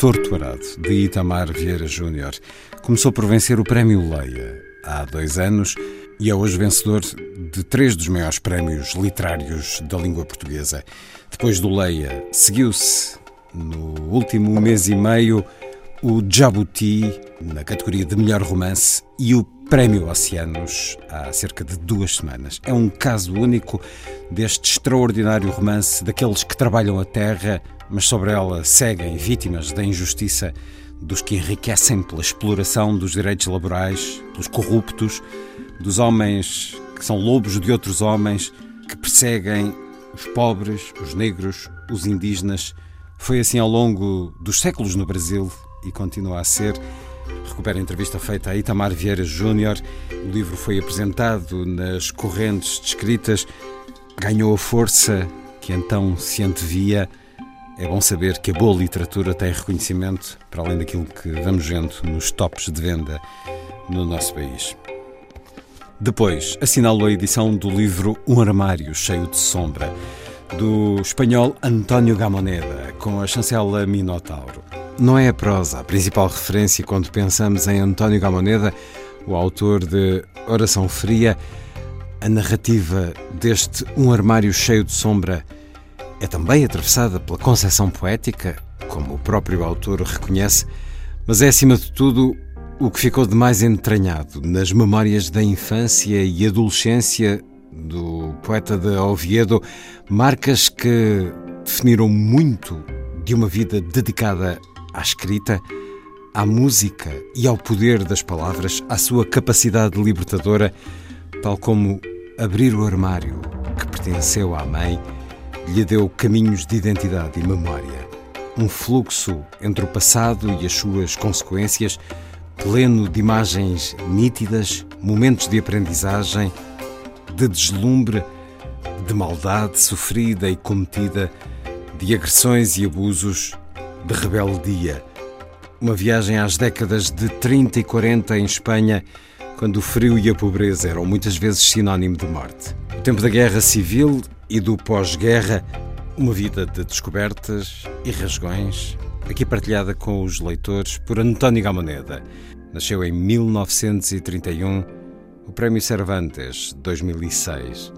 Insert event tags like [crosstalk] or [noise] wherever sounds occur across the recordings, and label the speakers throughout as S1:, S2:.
S1: Arado, de Itamar Vieira Júnior, começou por vencer o Prémio Leia há dois anos e é hoje vencedor de três dos maiores prémios literários da língua portuguesa. Depois do Leia, seguiu-se no último mês e meio o Jabuti na categoria de melhor romance e o Prémio Oceanos há cerca de duas semanas. É um caso único deste extraordinário romance daqueles que trabalham a terra, mas sobre ela seguem vítimas da injustiça dos que enriquecem pela exploração dos direitos laborais, pelos corruptos, dos homens que são lobos de outros homens, que perseguem os pobres, os negros, os indígenas. Foi assim ao longo dos séculos no Brasil e continua a ser. Recupera a entrevista feita a Itamar Vieira Júnior. O livro foi apresentado nas correntes descritas, ganhou a força que então se antevia. É bom saber que a boa literatura tem reconhecimento, para além daquilo que vamos vendo nos tops de venda no nosso país. Depois, assinalou a edição do livro Um Armário Cheio de Sombra, do espanhol António Gamoneda, com a chancela Minotauro. Não é a prosa a principal referência quando pensamos em António Gamoneda, o autor de Oração Fria. A narrativa deste Um Armário Cheio de Sombra é também atravessada pela concepção poética, como o próprio autor reconhece, mas é acima de tudo o que ficou de mais entranhado nas memórias da infância e adolescência do poeta de Oviedo, marcas que definiram muito de uma vida dedicada à escrita, à música e ao poder das palavras, à sua capacidade libertadora, tal como abrir o armário que pertenceu à mãe lhe deu caminhos de identidade e memória. Um fluxo entre o passado e as suas consequências, pleno de imagens nítidas, momentos de aprendizagem, de deslumbre, de maldade sofrida e cometida, de agressões e abusos, de rebeldia. Uma viagem às décadas de 30 e 40 em Espanha, quando o frio e a pobreza eram muitas vezes sinónimo de morte. O tempo da guerra civil e do pós-guerra, uma vida de descobertas e rasgões, aqui partilhada com os leitores por António Gamoneda. Nasceu em 1931, o Prémio Cervantes 2006.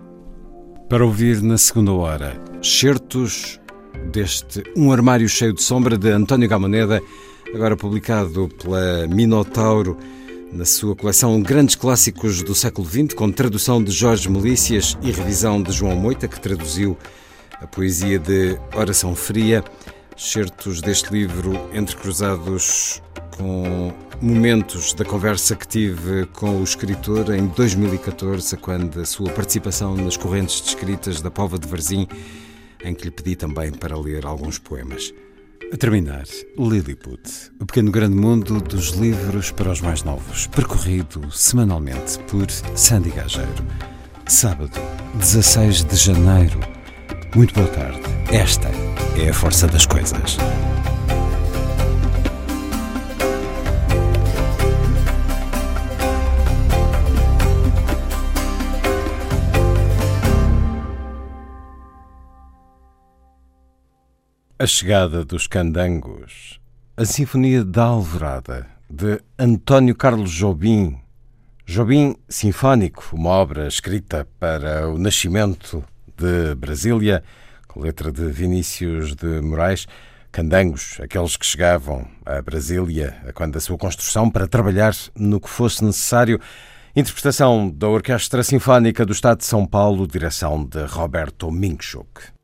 S1: Para ouvir na segunda hora, certos deste Um Armário Cheio de Sombra de António Gamoneda, agora publicado pela Minotauro na sua coleção Grandes Clássicos do Século XX, com tradução de Jorge Melícias e revisão de João Moita, que traduziu a poesia de Oração Fria, certos deste livro entrecruzados com momentos da conversa que tive com o escritor em 2014, quando a sua participação nas correntes descritas da Pova de Varzim, em que lhe pedi também para ler alguns poemas. A terminar, Lilliput, o pequeno grande mundo dos livros para os mais novos, percorrido semanalmente por Sandy Gageiro. Sábado, 16 de janeiro. Muito boa tarde. Esta é a força das coisas. A Chegada dos Candangos, a Sinfonia da Alvorada, de António Carlos Jobim. Jobim Sinfónico, uma obra escrita para o nascimento de Brasília, com letra de Vinícius de Moraes. Candangos, aqueles que chegavam a Brasília quando a sua construção para trabalhar no que fosse necessário. Interpretação da Orquestra Sinfónica do Estado de São Paulo, direção de Roberto Minchuk.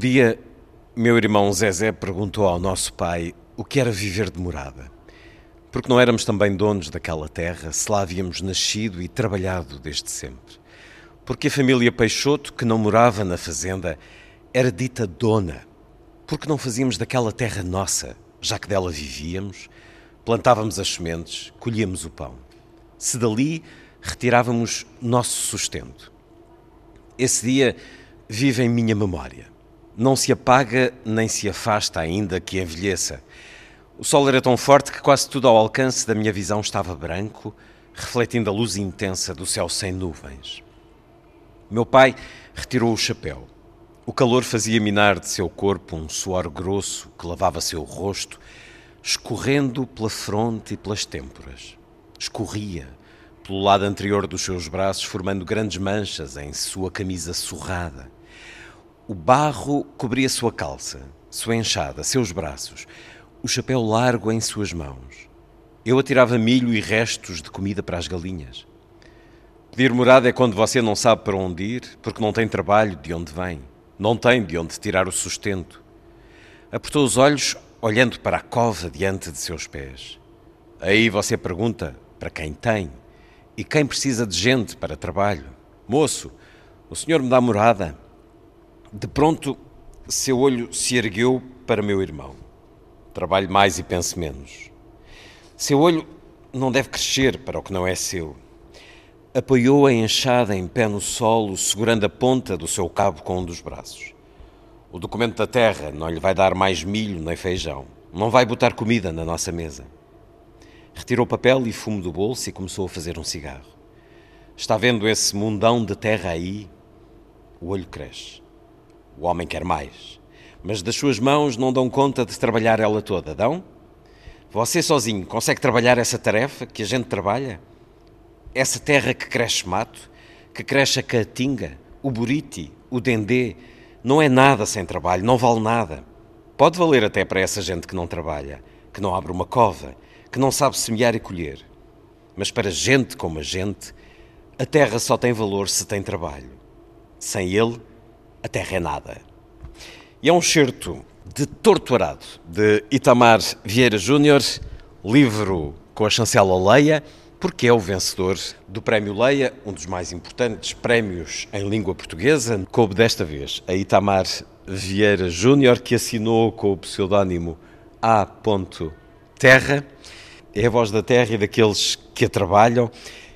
S1: Dia, meu irmão Zezé perguntou ao nosso pai o que era viver de morada. Porque não éramos também donos daquela terra, se lá havíamos nascido e trabalhado desde sempre. Porque a família Peixoto, que não morava na fazenda, era dita dona. Porque não fazíamos daquela terra nossa, já que dela vivíamos, plantávamos as sementes, colhíamos o pão. Se dali retirávamos nosso sustento. Esse dia
S2: vive em minha memória. Não se apaga nem se afasta ainda que envelheça. O sol era tão forte que quase tudo ao alcance da minha visão estava branco, refletindo a luz intensa do céu sem nuvens. Meu pai retirou o chapéu. O calor fazia minar de seu corpo um suor grosso que lavava seu rosto, escorrendo pela fronte e pelas têmporas. Escorria pelo lado anterior dos seus braços, formando grandes manchas em sua camisa surrada. O barro cobria sua calça, sua enxada, seus braços, o chapéu largo em suas mãos. Eu atirava milho e restos de comida para as galinhas. Pedir morada é quando você não sabe para onde ir, porque não tem trabalho de onde vem, não tem de onde tirar o sustento. Apertou os olhos, olhando para a cova diante de seus pés. Aí você pergunta para quem tem e quem precisa de gente para trabalho. Moço, o senhor me dá morada? De pronto, seu olho se ergueu para meu irmão. Trabalhe mais e pense menos. Seu olho não deve crescer para o que não é seu. Apoiou a enxada em pé no solo, segurando a ponta do seu cabo com um dos braços. O documento da terra não lhe vai dar mais milho nem feijão. Não vai botar comida na nossa mesa. Retirou papel e fumo do bolso e começou a fazer um cigarro. Está vendo esse mundão de terra aí? O olho cresce. O homem quer mais. Mas das suas mãos não dão conta de trabalhar ela toda, dão? Você sozinho consegue trabalhar essa tarefa que a gente trabalha? Essa terra que cresce mato, que cresce a caatinga, o buriti, o dendê, não é nada sem trabalho, não vale nada. Pode valer até para essa gente que não trabalha, que não abre uma cova, que não sabe semear e colher. Mas para gente como a gente, a terra só tem valor se tem trabalho. Sem ele, a terra é nada. E é um certo de Torto Arado, de Itamar Vieira Júnior, livro com a chancela Leia, porque é o vencedor do Prémio Leia, um dos mais importantes prémios em língua portuguesa. Coube desta vez a Itamar Vieira Júnior, que assinou com o pseudónimo A. Terra. É a voz da terra e daqueles que a trabalham,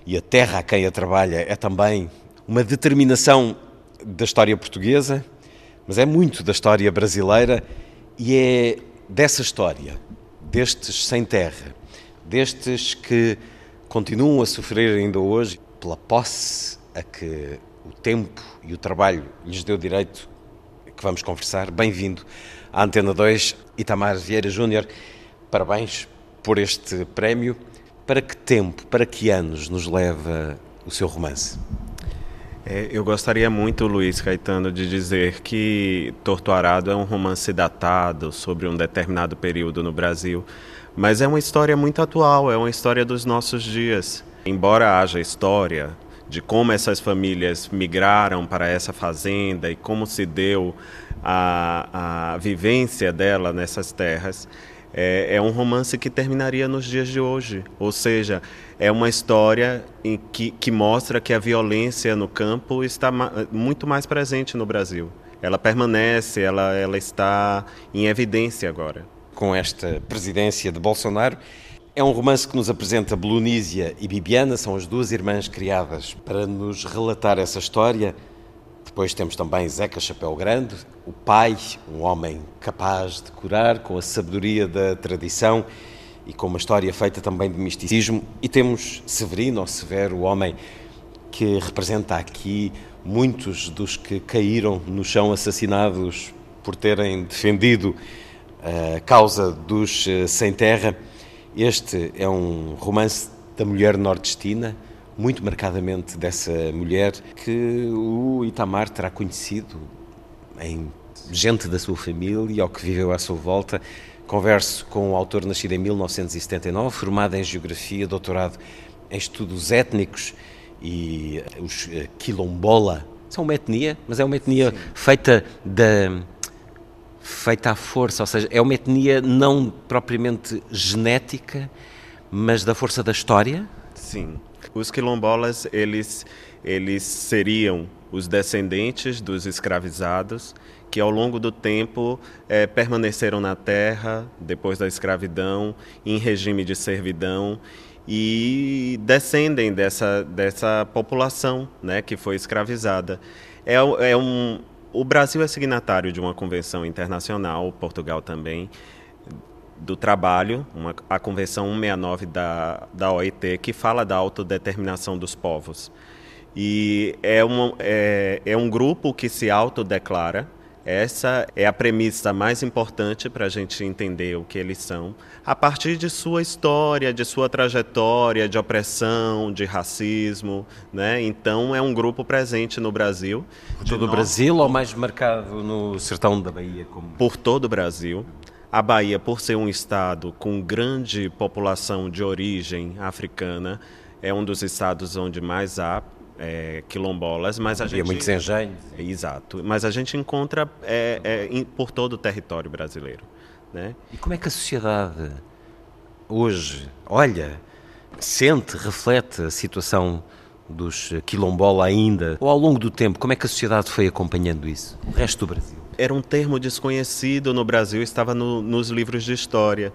S2: e a terra a quem a trabalha é também uma determinação da história portuguesa, mas é muito da história brasileira e é dessa história, destes sem terra, destes que continuam a sofrer ainda hoje pela posse a que o tempo e o trabalho lhes deu direito, que vamos conversar. Bem-vindo à Antena 2, Itamar Vieira Júnior. Parabéns por este prémio. Para que tempo, para que anos nos leva o seu romance?
S3: É, eu gostaria muito, Luiz Caetano, de dizer que Torto Arado é um romance datado sobre um determinado período no Brasil, mas é uma história muito atual, é uma história dos nossos dias. Embora haja história de como essas famílias migraram para essa fazenda e como se deu a, a vivência dela nessas terras, é, é, um romance que terminaria nos dias de hoje. Ou seja, é uma história em que, que mostra que a violência no campo está ma muito mais presente no Brasil. Ela permanece, ela, ela está em evidência agora
S2: com esta presidência de Bolsonaro. É um romance que nos apresenta Belonísia e Bibiana, são as duas irmãs criadas para nos relatar essa história. Depois temos também Zeca Chapéu Grande, o pai, um homem capaz de curar com a sabedoria da tradição e com uma história feita também de misticismo. E temos Severino, ou Severo, o homem que representa aqui muitos dos que caíram no chão assassinados por terem defendido a causa dos eh, sem terra. Este é um romance da mulher nordestina, muito marcadamente dessa mulher que o Itamar terá conhecido em gente da sua família ou que viveu à sua volta. Converso com o autor nascido em 1979, formado em Geografia, doutorado em Estudos Étnicos e eh, os eh, quilombola são uma etnia, mas é uma etnia Sim. feita da feita à força, ou seja, é uma etnia não propriamente genética, mas da força da história?
S3: Sim. Os quilombolas, eles, eles seriam os descendentes dos escravizados que ao longo do tempo é, permaneceram na terra depois da escravidão, em regime de servidão e descendem dessa, dessa população né, que foi escravizada. É, é um, o Brasil é signatário de uma convenção internacional, Portugal também, do trabalho, uma, a Convenção 169 da, da OIT, que fala da autodeterminação dos povos. E é, uma, é, é um grupo que se autodeclara essa é a premissa mais importante para a gente entender o que eles são, a partir de sua história, de sua trajetória de opressão, de racismo. Né? Então, é um grupo presente no Brasil.
S2: Por todo o Brasil ou mais marcado no sertão da Bahia? Como...
S3: Por todo o Brasil. A Bahia, por ser um estado com grande população de origem africana, é um dos estados onde mais há é, quilombolas, mas a
S2: Havia
S3: gente
S2: muitos engenhos.
S3: exato, mas a gente encontra é, é, por todo o território brasileiro, né?
S2: E como é que a sociedade hoje olha, sente, reflete a situação dos quilombola ainda, ou ao longo do tempo, como é que a sociedade foi acompanhando isso? O resto do Brasil?
S3: Era um termo desconhecido no Brasil, estava no, nos livros de história.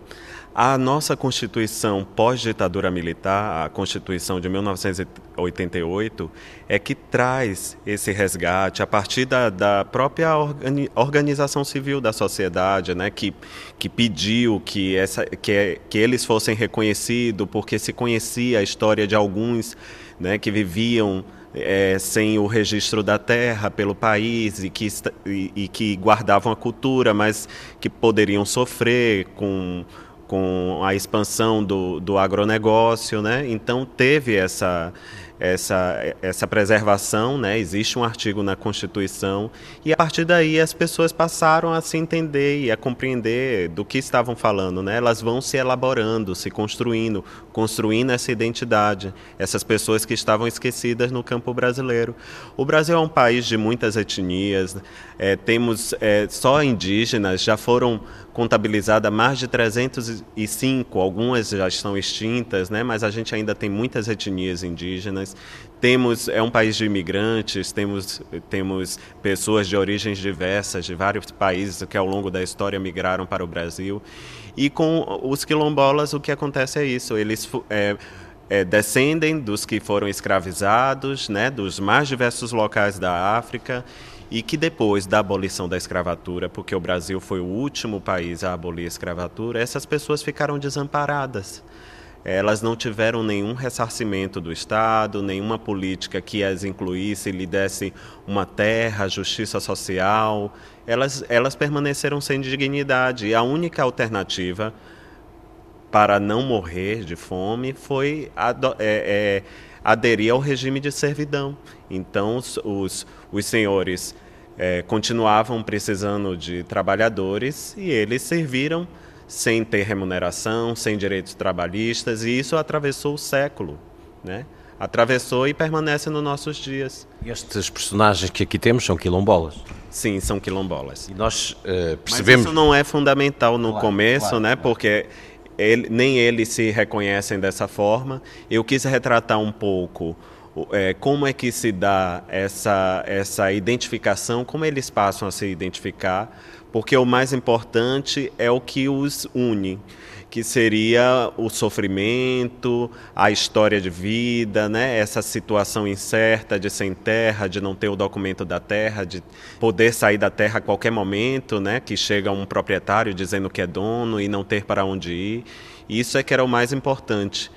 S3: A nossa Constituição pós-ditadura militar, a Constituição de 1988, é que traz esse resgate a partir da, da própria organi organização civil da sociedade, né, que, que pediu que, essa, que, que eles fossem reconhecidos, porque se conhecia a história de alguns né, que viviam é, sem o registro da terra pelo país e que, e, e que guardavam a cultura, mas que poderiam sofrer com com a expansão do, do agronegócio, né? Então teve essa essa, essa preservação, né? existe um artigo na Constituição, e a partir daí as pessoas passaram a se entender e a compreender do que estavam falando. Né? Elas vão se elaborando, se construindo, construindo essa identidade, essas pessoas que estavam esquecidas no campo brasileiro. O Brasil é um país de muitas etnias, é, temos é, só indígenas, já foram contabilizadas mais de 305, algumas já estão extintas, né? mas a gente ainda tem muitas etnias indígenas. Temos é um país de imigrantes, temos temos pessoas de origens diversas de vários países que ao longo da história migraram para o Brasil. E com os quilombolas o que acontece é isso, eles é, é, descendem dos que foram escravizados, né, dos mais diversos locais da África e que depois da abolição da escravatura, porque o Brasil foi o último país a abolir a escravatura, essas pessoas ficaram desamparadas elas não tiveram nenhum ressarcimento do Estado, nenhuma política que as incluísse, lhe desse uma terra, justiça social. Elas, elas permaneceram sem dignidade. E a única alternativa para não morrer de fome foi é, é, aderir ao regime de servidão. Então, os, os, os senhores é, continuavam precisando de trabalhadores e eles serviram sem ter remuneração, sem direitos trabalhistas, e isso atravessou o século, né? Atravessou e permanece nos nossos dias.
S2: E estes personagens que aqui temos são quilombolas?
S3: Sim, são quilombolas.
S2: E nós uh, percebemos...
S3: Mas isso não é fundamental no
S2: claro,
S3: começo,
S2: claro,
S3: né? Porque ele, nem eles se reconhecem dessa forma. Eu quis retratar um pouco é, como é que se dá essa, essa identificação, como eles passam a se identificar, porque o mais importante é o que os une, que seria o sofrimento, a história de vida, né? essa situação incerta de sem terra, de não ter o documento da terra, de poder sair da terra a qualquer momento, né? que chega um proprietário dizendo que é dono e não ter para onde ir. Isso é que era o mais importante.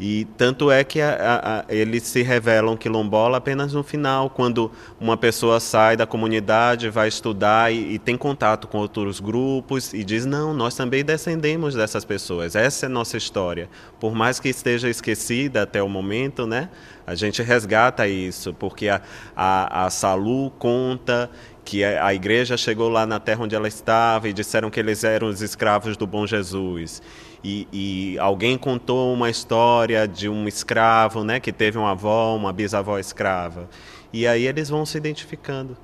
S3: E tanto é que a, a, a, eles se revelam quilombola apenas no final, quando uma pessoa sai da comunidade, vai estudar e, e, tem contato com outros grupos e diz: Não, nós também descendemos dessas pessoas, essa é nossa história. Por mais que esteja esquecida até o momento, né, a gente resgata isso, porque a, a, a Salu conta que a igreja chegou lá na terra onde ela estava e disseram que eles eram os escravos do bom Jesus. E, e, alguém contou uma história de um escravo, né, que teve uma avó, uma bisavó escrava. E aí eles vão se identificando.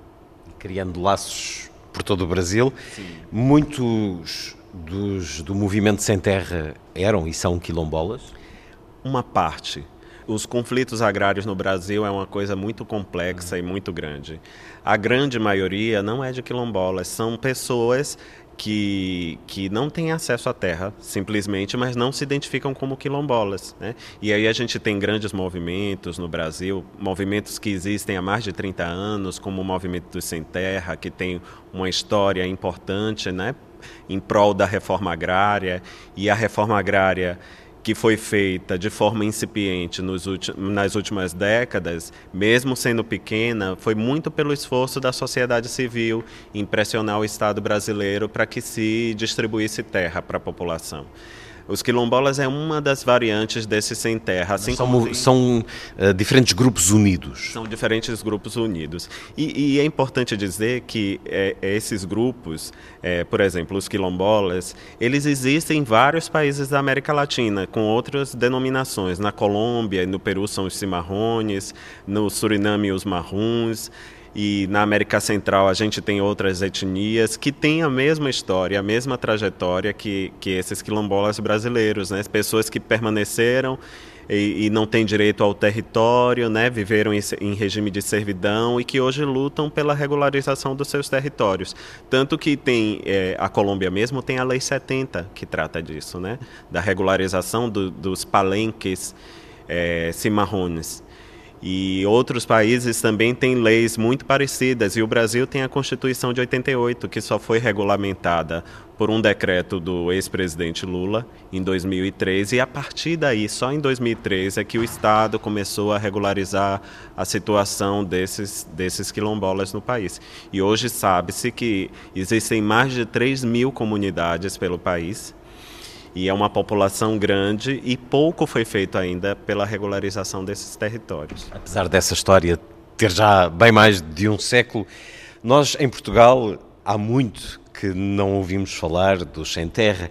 S2: Criando laços por todo o Brasil. Sim. Muitos dos, do movimento sem terra eram e são quilombolas?
S3: Uma parte. Os conflitos agrários no Brasil é uma coisa muito complexa uhum. e muito grande. A grande maioria não é de quilombolas, são pessoas que, que não têm acesso à terra, simplesmente, mas não se identificam como quilombolas. Né? E aí a gente tem grandes movimentos no Brasil, movimentos que existem há mais de 30 anos, como o Movimento dos Sem Terra, que tem uma história importante né, em prol da reforma agrária, e a reforma agrária que foi feita de forma incipiente nas últimas décadas, mesmo sendo pequena, foi muito pelo esforço da sociedade civil em pressionar o Estado brasileiro para que se distribuísse terra para a população. Os quilombolas é uma das variantes desse sem terra.
S1: Assim são, tem... são uh, diferentes grupos unidos.
S3: São diferentes grupos unidos. E, e é importante dizer que é, esses grupos, é, por exemplo, os quilombolas, eles existem em vários países da América Latina, com outras denominações. Na Colômbia e no Peru são os cimarrones, no Suriname os marrons e na América Central a gente tem outras etnias que têm a mesma história, a mesma trajetória que, que esses quilombolas brasileiros, né? pessoas que permaneceram e, e, não têm direito ao território, né? viveram em, em, regime de servidão e que hoje lutam pela regularização dos seus territórios. Tanto que tem, é, a Colômbia mesmo tem a Lei 70 que trata disso, né? da regularização do, dos palenques é, cimarrones. E outros países também têm leis muito parecidas, e o Brasil tem a Constituição de 88, que só foi regulamentada por um decreto do ex-presidente Lula em 2003, e a partir daí, só em 2003, é que o Estado começou a regularizar a situação desses, desses quilombolas no país. E hoje sabe-se que existem mais de 3 mil comunidades pelo país, e é uma população grande e pouco foi feito ainda pela regularização desses territórios.
S1: Apesar dessa história ter já bem mais de um século, nós em Portugal há muito que não ouvimos falar dos sem terra.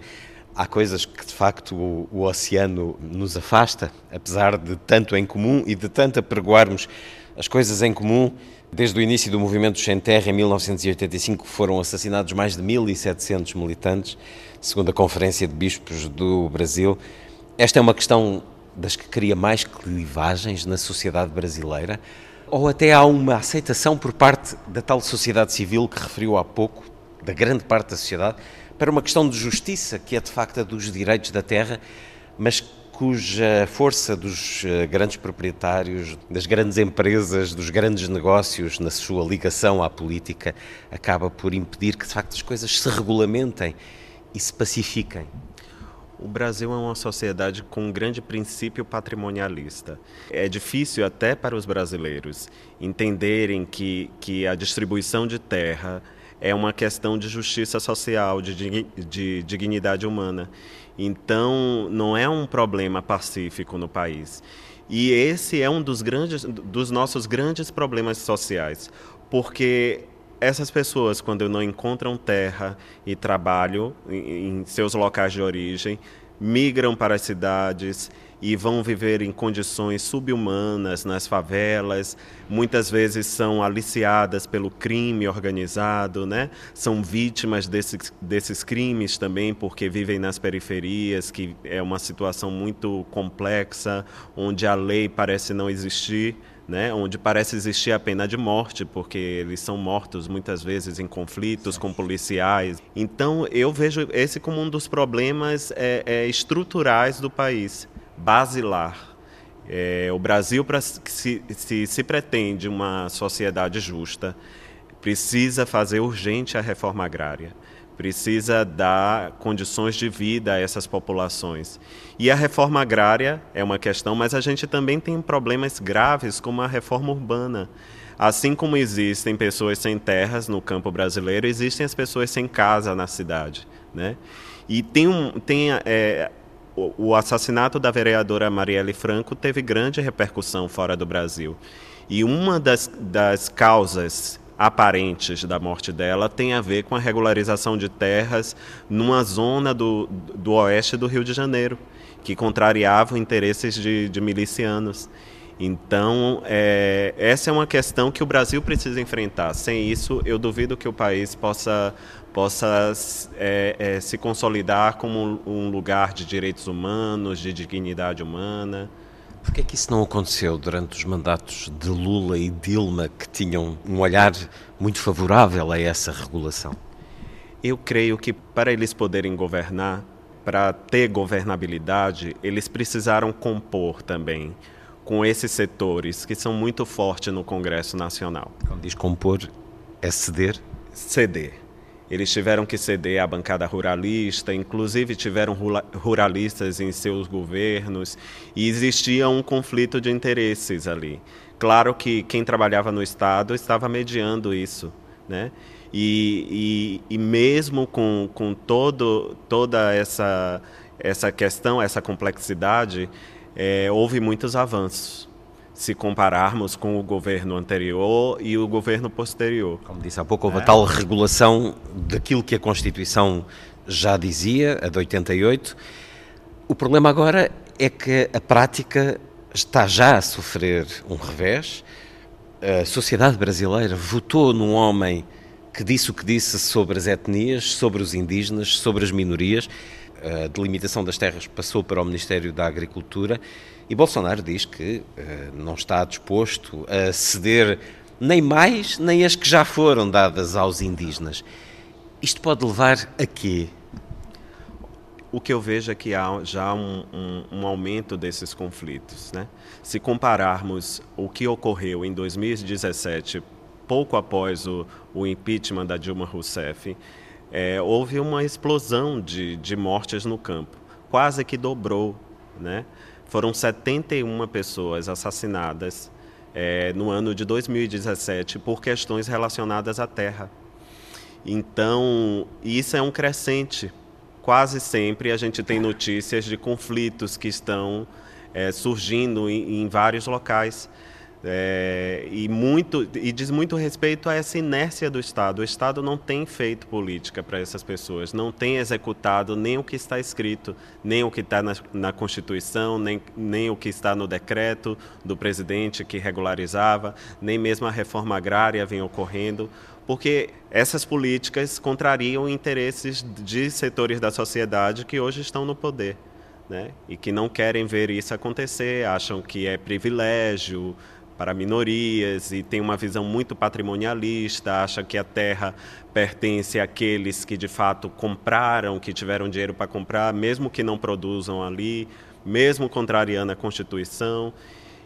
S1: Há coisas que de facto o, o oceano nos afasta, apesar de tanto em comum e de tanto apregoarmos as coisas em comum. Desde o início do movimento Sem Terra, em 1985, foram assassinados mais de 1.700 militantes segundo a Conferência de Bispos do Brasil. Esta é uma questão das que cria mais clivagens na sociedade brasileira? Ou até há uma aceitação por parte da tal sociedade civil que referiu há pouco, da grande parte da sociedade, para uma questão de justiça, que é de facto a dos direitos da terra, mas cuja força dos eh, grandes proprietários, das grandes empresas, dos grandes negócios, na sua ligação à política, acaba por impedir que de facto as coisas se regulamentem e se pacifiquem?
S3: O Brasil é uma sociedade com um grande princípio patrimonialista. É difícil até para os brasileiros entenderem que, que a distribuição de terra é uma questão de justiça social, de, de dignidade humana. Então, não é um problema pacífico no país. E esse é um dos, grandes, dos nossos grandes problemas sociais, porque essas pessoas, quando não encontram terra e trabalho em, em seus locais de origem, migram para as cidades e vão viver em condições subhumanas nas favelas, muitas vezes são aliciadas pelo crime organizado, né? são vítimas desses, desses crimes também, porque vivem nas periferias, que é uma situação muito complexa, onde a lei parece não existir né, onde parece existir a pena de morte, porque eles são mortos muitas vezes em conflitos com policiais. Então, eu vejo esse como um dos problemas é, é, estruturais do país, basilar. É, o Brasil, para se, se, se pretende uma sociedade justa, precisa fazer urgente a reforma agrária precisa dar condições de vida a essas populações. E a reforma agrária é uma questão, mas a gente também tem problemas graves como a reforma urbana. Assim como existem pessoas sem terras no campo brasileiro, existem as pessoas sem casa na cidade. Né? E tem, um, tem é, o, assassinato da vereadora Marielle Franco teve grande repercussão fora do Brasil. E uma das, das causas aparentes da morte dela tem a ver com a regularização de terras numa zona do, do oeste do Rio de Janeiro, que contrariava interesses de, de milicianos. Então, é, essa é uma questão que o Brasil precisa enfrentar. Sem isso, eu duvido que o país possa, possa é, é, se consolidar como um lugar de direitos humanos, de dignidade humana.
S1: Por que é que isso não aconteceu durante os mandatos de Lula e Dilma, que tinham um olhar muito favorável a essa regulação?
S3: Eu creio que para eles poderem governar, para ter governabilidade, eles precisaram compor também com esses setores que são muito fortes no Congresso Nacional.
S2: Quando diz compor, é ceder?
S3: Ceder. Eles tiveram que ceder à bancada ruralista, inclusive tiveram ruralistas em seus governos, e existia um conflito de interesses ali. Claro que quem trabalhava no Estado estava mediando isso, né? E, e, e mesmo com, com todo, toda essa, essa questão, essa complexidade, é, houve muitos avanços se compararmos com o governo anterior e o governo posterior.
S2: Como disse há pouco, houve é. a tal regulação daquilo que a Constituição já dizia, a de 88. O problema agora é que a prática está já a sofrer um revés. A sociedade brasileira votou num homem que disse o que disse sobre as etnias, sobre os indígenas, sobre as minorias. A delimitação das terras passou para o Ministério da Agricultura e Bolsonaro diz que uh, não está disposto a ceder nem mais nem as que já foram dadas aos indígenas. Isto pode levar a quê?
S3: O que eu vejo é que há já um, um, um aumento desses conflitos. Né? Se compararmos o que ocorreu em 2017 pouco após o, o impeachment da Dilma Rousseff, é, houve uma explosão de, de mortes no campo, quase que dobrou. Né? Foram 71 pessoas assassinadas é, no ano de 2017 por questões relacionadas à terra. Então, isso é um crescente. Quase sempre a gente tem notícias de conflitos que estão é, surgindo em, em vários locais. É, e, muito, e diz muito respeito a essa inércia do Estado. O Estado não tem feito política para essas pessoas, não tem executado nem o que está escrito, nem o que está na, na, Constituição, nem, nem o que está no decreto do presidente que regularizava, nem mesmo a reforma agrária vem ocorrendo, porque essas políticas contrariam interesses de setores da sociedade que hoje estão no poder. Né? E que não querem ver isso acontecer, acham que é privilégio, para minorias e tem uma visão muito patrimonialista, acha que a terra pertence àqueles que de fato compraram, que tiveram dinheiro para comprar, mesmo que não produzam ali, mesmo contrariando a Constituição.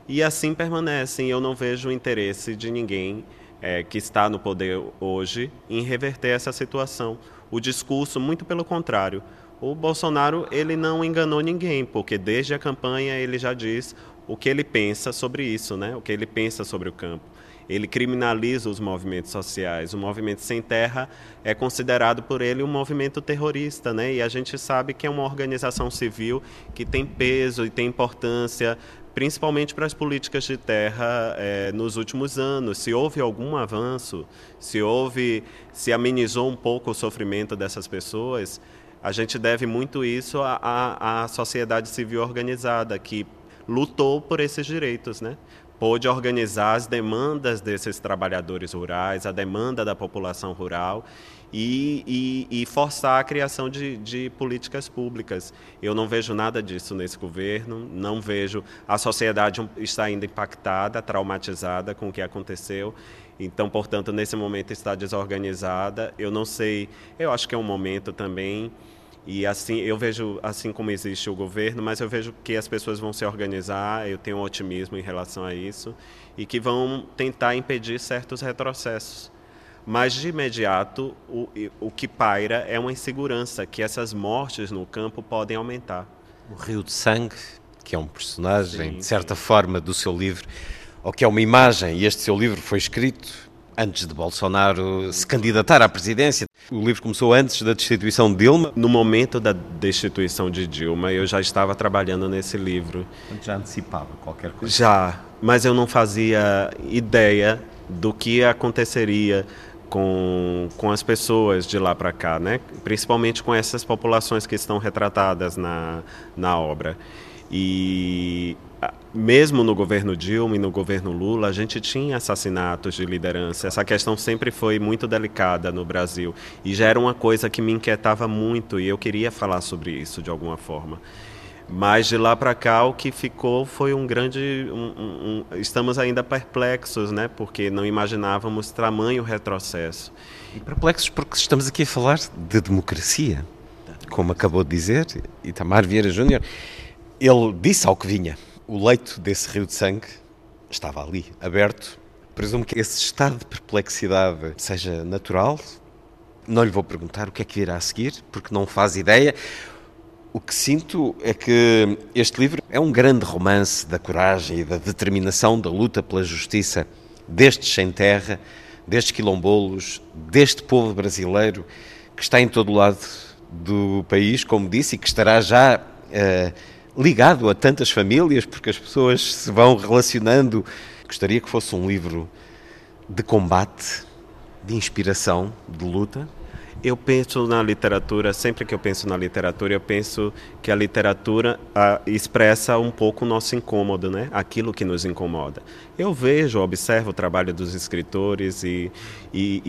S3: E assim permanecem. Eu não vejo interesse de ninguém é, que está no poder hoje em reverter essa situação. O discurso, muito pelo contrário, o Bolsonaro ele não enganou ninguém, porque desde a campanha ele já diz o que ele pensa sobre isso, né? o que ele pensa sobre o campo. Ele criminaliza os movimentos sociais. O movimento Sem Terra é considerado por ele um movimento terrorista, né? E a gente sabe que é uma organização civil que tem peso e tem importância, principalmente para as políticas de terra é, nos últimos anos. Se houve algum avanço, se houve, se amenizou um pouco o sofrimento dessas pessoas, a gente deve muito isso à, à, à sociedade civil organizada que lutou por esses direitos, né? Pôde organizar as demandas desses trabalhadores rurais, a demanda da população rural e, e, e forçar a criação de, de, políticas públicas. Eu não vejo nada disso nesse governo, não vejo. A sociedade está ainda impactada, traumatizada com o que aconteceu. Então, portanto, nesse momento está desorganizada. Eu não sei, eu acho que é um momento também e assim, eu vejo assim como existe o governo, mas eu vejo que as pessoas vão se organizar, eu tenho um otimismo em relação a isso, e que vão tentar impedir certos retrocessos. Mas de imediato, o, o que paira é uma insegurança, que essas mortes no campo podem aumentar.
S2: O Rio de Sangue, que é um personagem, sim, de certa sim. forma, do seu livro, ou que é uma imagem, e este seu livro foi escrito antes de Bolsonaro se candidatar à presidência. O livro começou antes da destituição de Dilma.
S3: No momento da destituição de Dilma, eu já estava trabalhando nesse livro.
S2: Já antecipava qualquer coisa?
S3: Já, mas eu não fazia ideia do que aconteceria com, com as pessoas de lá para cá, né? principalmente com essas populações que estão retratadas na, na obra. E mesmo no governo Dilma e no governo Lula, a gente tinha assassinatos de liderança. Essa questão sempre foi muito delicada no Brasil e já era uma coisa que me inquietava muito e eu queria falar sobre isso de alguma forma. Mas de lá para cá o que ficou foi um grande. Um, um, estamos ainda perplexos, né? Porque não imaginávamos tamanho retrocesso.
S1: E perplexos porque estamos aqui a falar de democracia. Como acabou de dizer Itamar Vieira Júnior, ele disse ao que vinha: o leito desse rio de sangue estava ali, aberto. Presumo que esse estado de perplexidade seja natural. Não lhe vou perguntar o que é que virá a seguir, porque não faz ideia. O que sinto é que este livro é um grande romance da coragem e da determinação da luta pela justiça destes sem terra, destes quilombolos, deste povo brasileiro que está em todo o lado do país, como disse, e que estará já uh, ligado a tantas famílias, porque as pessoas se vão relacionando. Gostaria que fosse um livro de combate, de inspiração, de luta.
S3: Eu penso na literatura, sempre que eu penso na literatura, eu penso que a literatura a, expressa um pouco o nosso incômodo, né? aquilo que nos incomoda. Eu vejo, observo o trabalho dos escritores e, e,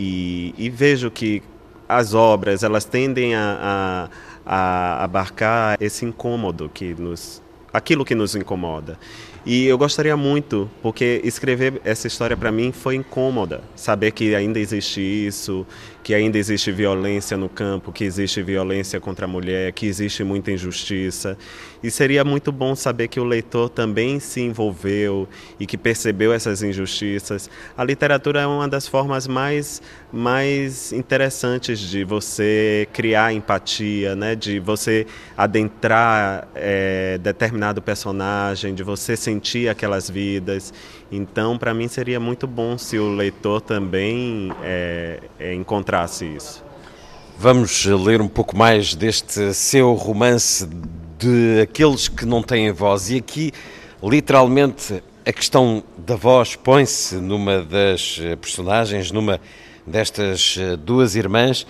S3: e, e vejo que as obras elas tendem a, a, a abarcar esse incômodo que nos aquilo que nos incomoda. E eu gostaria muito, porque escrever essa história para mim foi incômoda. Saber que ainda existe isso, que ainda existe violência no campo, que existe violência contra a mulher, que existe muita injustiça. E seria muito bom saber que o leitor também se envolveu e que percebeu essas injustiças. A literatura é uma das formas mais, mais interessantes de você criar empatia, né? de você adentrar é, determinado personagem, de você sentir aquelas vidas. Então, para mim, seria muito bom se o leitor também é, é, encontrasse isso.
S1: Vamos ler um pouco mais deste seu romance de aqueles que não têm voz. E aqui, literalmente, a questão da voz põe-se numa das eh, personagens, numa destas eh, duas irmãs,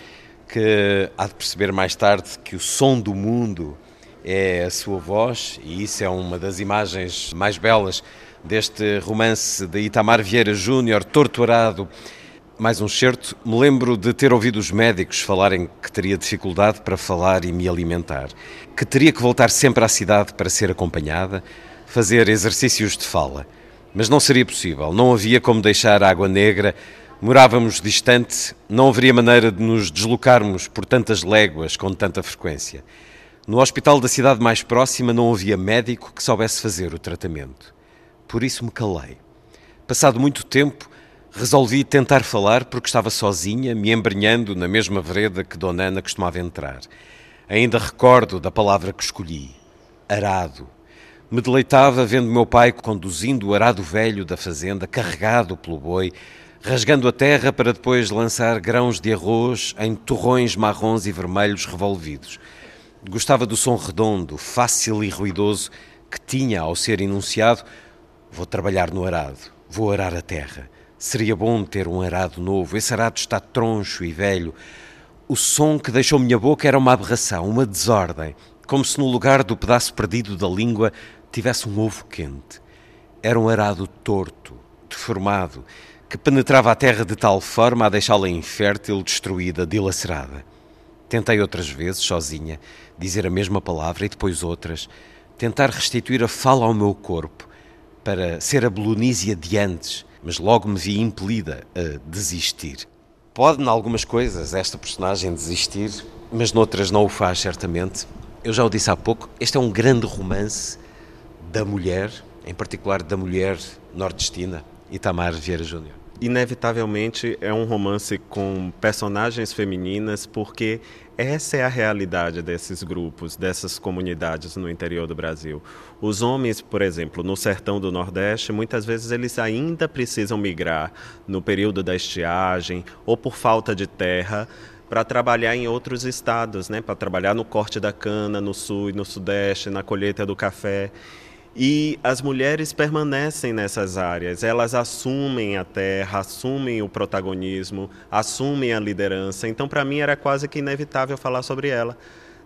S1: que há de perceber mais tarde que o som do mundo é a sua voz, e isso é uma das imagens mais belas deste romance de Itamar Vieira Júnior, Torturado mais um certo. Me lembro de ter ouvido os médicos falarem que teria dificuldade para falar e me alimentar, que teria que voltar sempre à cidade para ser acompanhada, fazer exercícios de fala. Mas não seria possível, não havia como deixar a Água Negra. Morávamos distante, não haveria maneira de nos deslocarmos por tantas léguas com tanta frequência. No hospital da cidade mais próxima não havia médico que soubesse fazer o tratamento. Por isso me calei. Passado muito tempo, Resolvi tentar falar porque estava sozinha, me embrenhando na mesma vereda que Dona Ana costumava entrar. Ainda recordo da palavra que escolhi: arado. Me deleitava vendo meu pai conduzindo o arado velho da fazenda, carregado pelo boi, rasgando a terra para depois lançar grãos de arroz em torrões marrons e vermelhos revolvidos. Gostava do som redondo, fácil e ruidoso que tinha ao ser enunciado: Vou trabalhar no arado, vou arar a terra. Seria bom ter um arado novo. Esse arado está troncho e velho. O som que deixou minha boca era uma aberração, uma desordem, como se no lugar do pedaço perdido da língua tivesse um ovo quente. Era um arado torto, deformado, que penetrava a terra de tal forma a deixá-la infértil, destruída, dilacerada. Tentei outras vezes, sozinha, dizer a mesma palavra e depois outras, tentar restituir a fala ao meu corpo, para ser a Belonísia de antes, mas logo me vi impelida a desistir. Pode, em algumas coisas, esta personagem desistir, mas noutras não o faz, certamente. Eu já o disse há pouco, este é um grande romance da mulher, em particular da mulher nordestina, Itamar Vieira Júnior
S3: inevitavelmente é um romance com personagens femininas, porque essa é a realidade desses grupos, dessas comunidades no interior do Brasil. Os homens, por exemplo, no sertão do Nordeste, muitas vezes eles ainda precisam migrar no período da estiagem ou por falta de terra para trabalhar em outros estados, né? para trabalhar no corte da cana, no sul e no sudeste, na colheita do café. E as mulheres permanecem nessas áreas, elas assumem a terra, assumem o protagonismo, assumem a liderança. Então, para mim, era quase que inevitável falar sobre ela.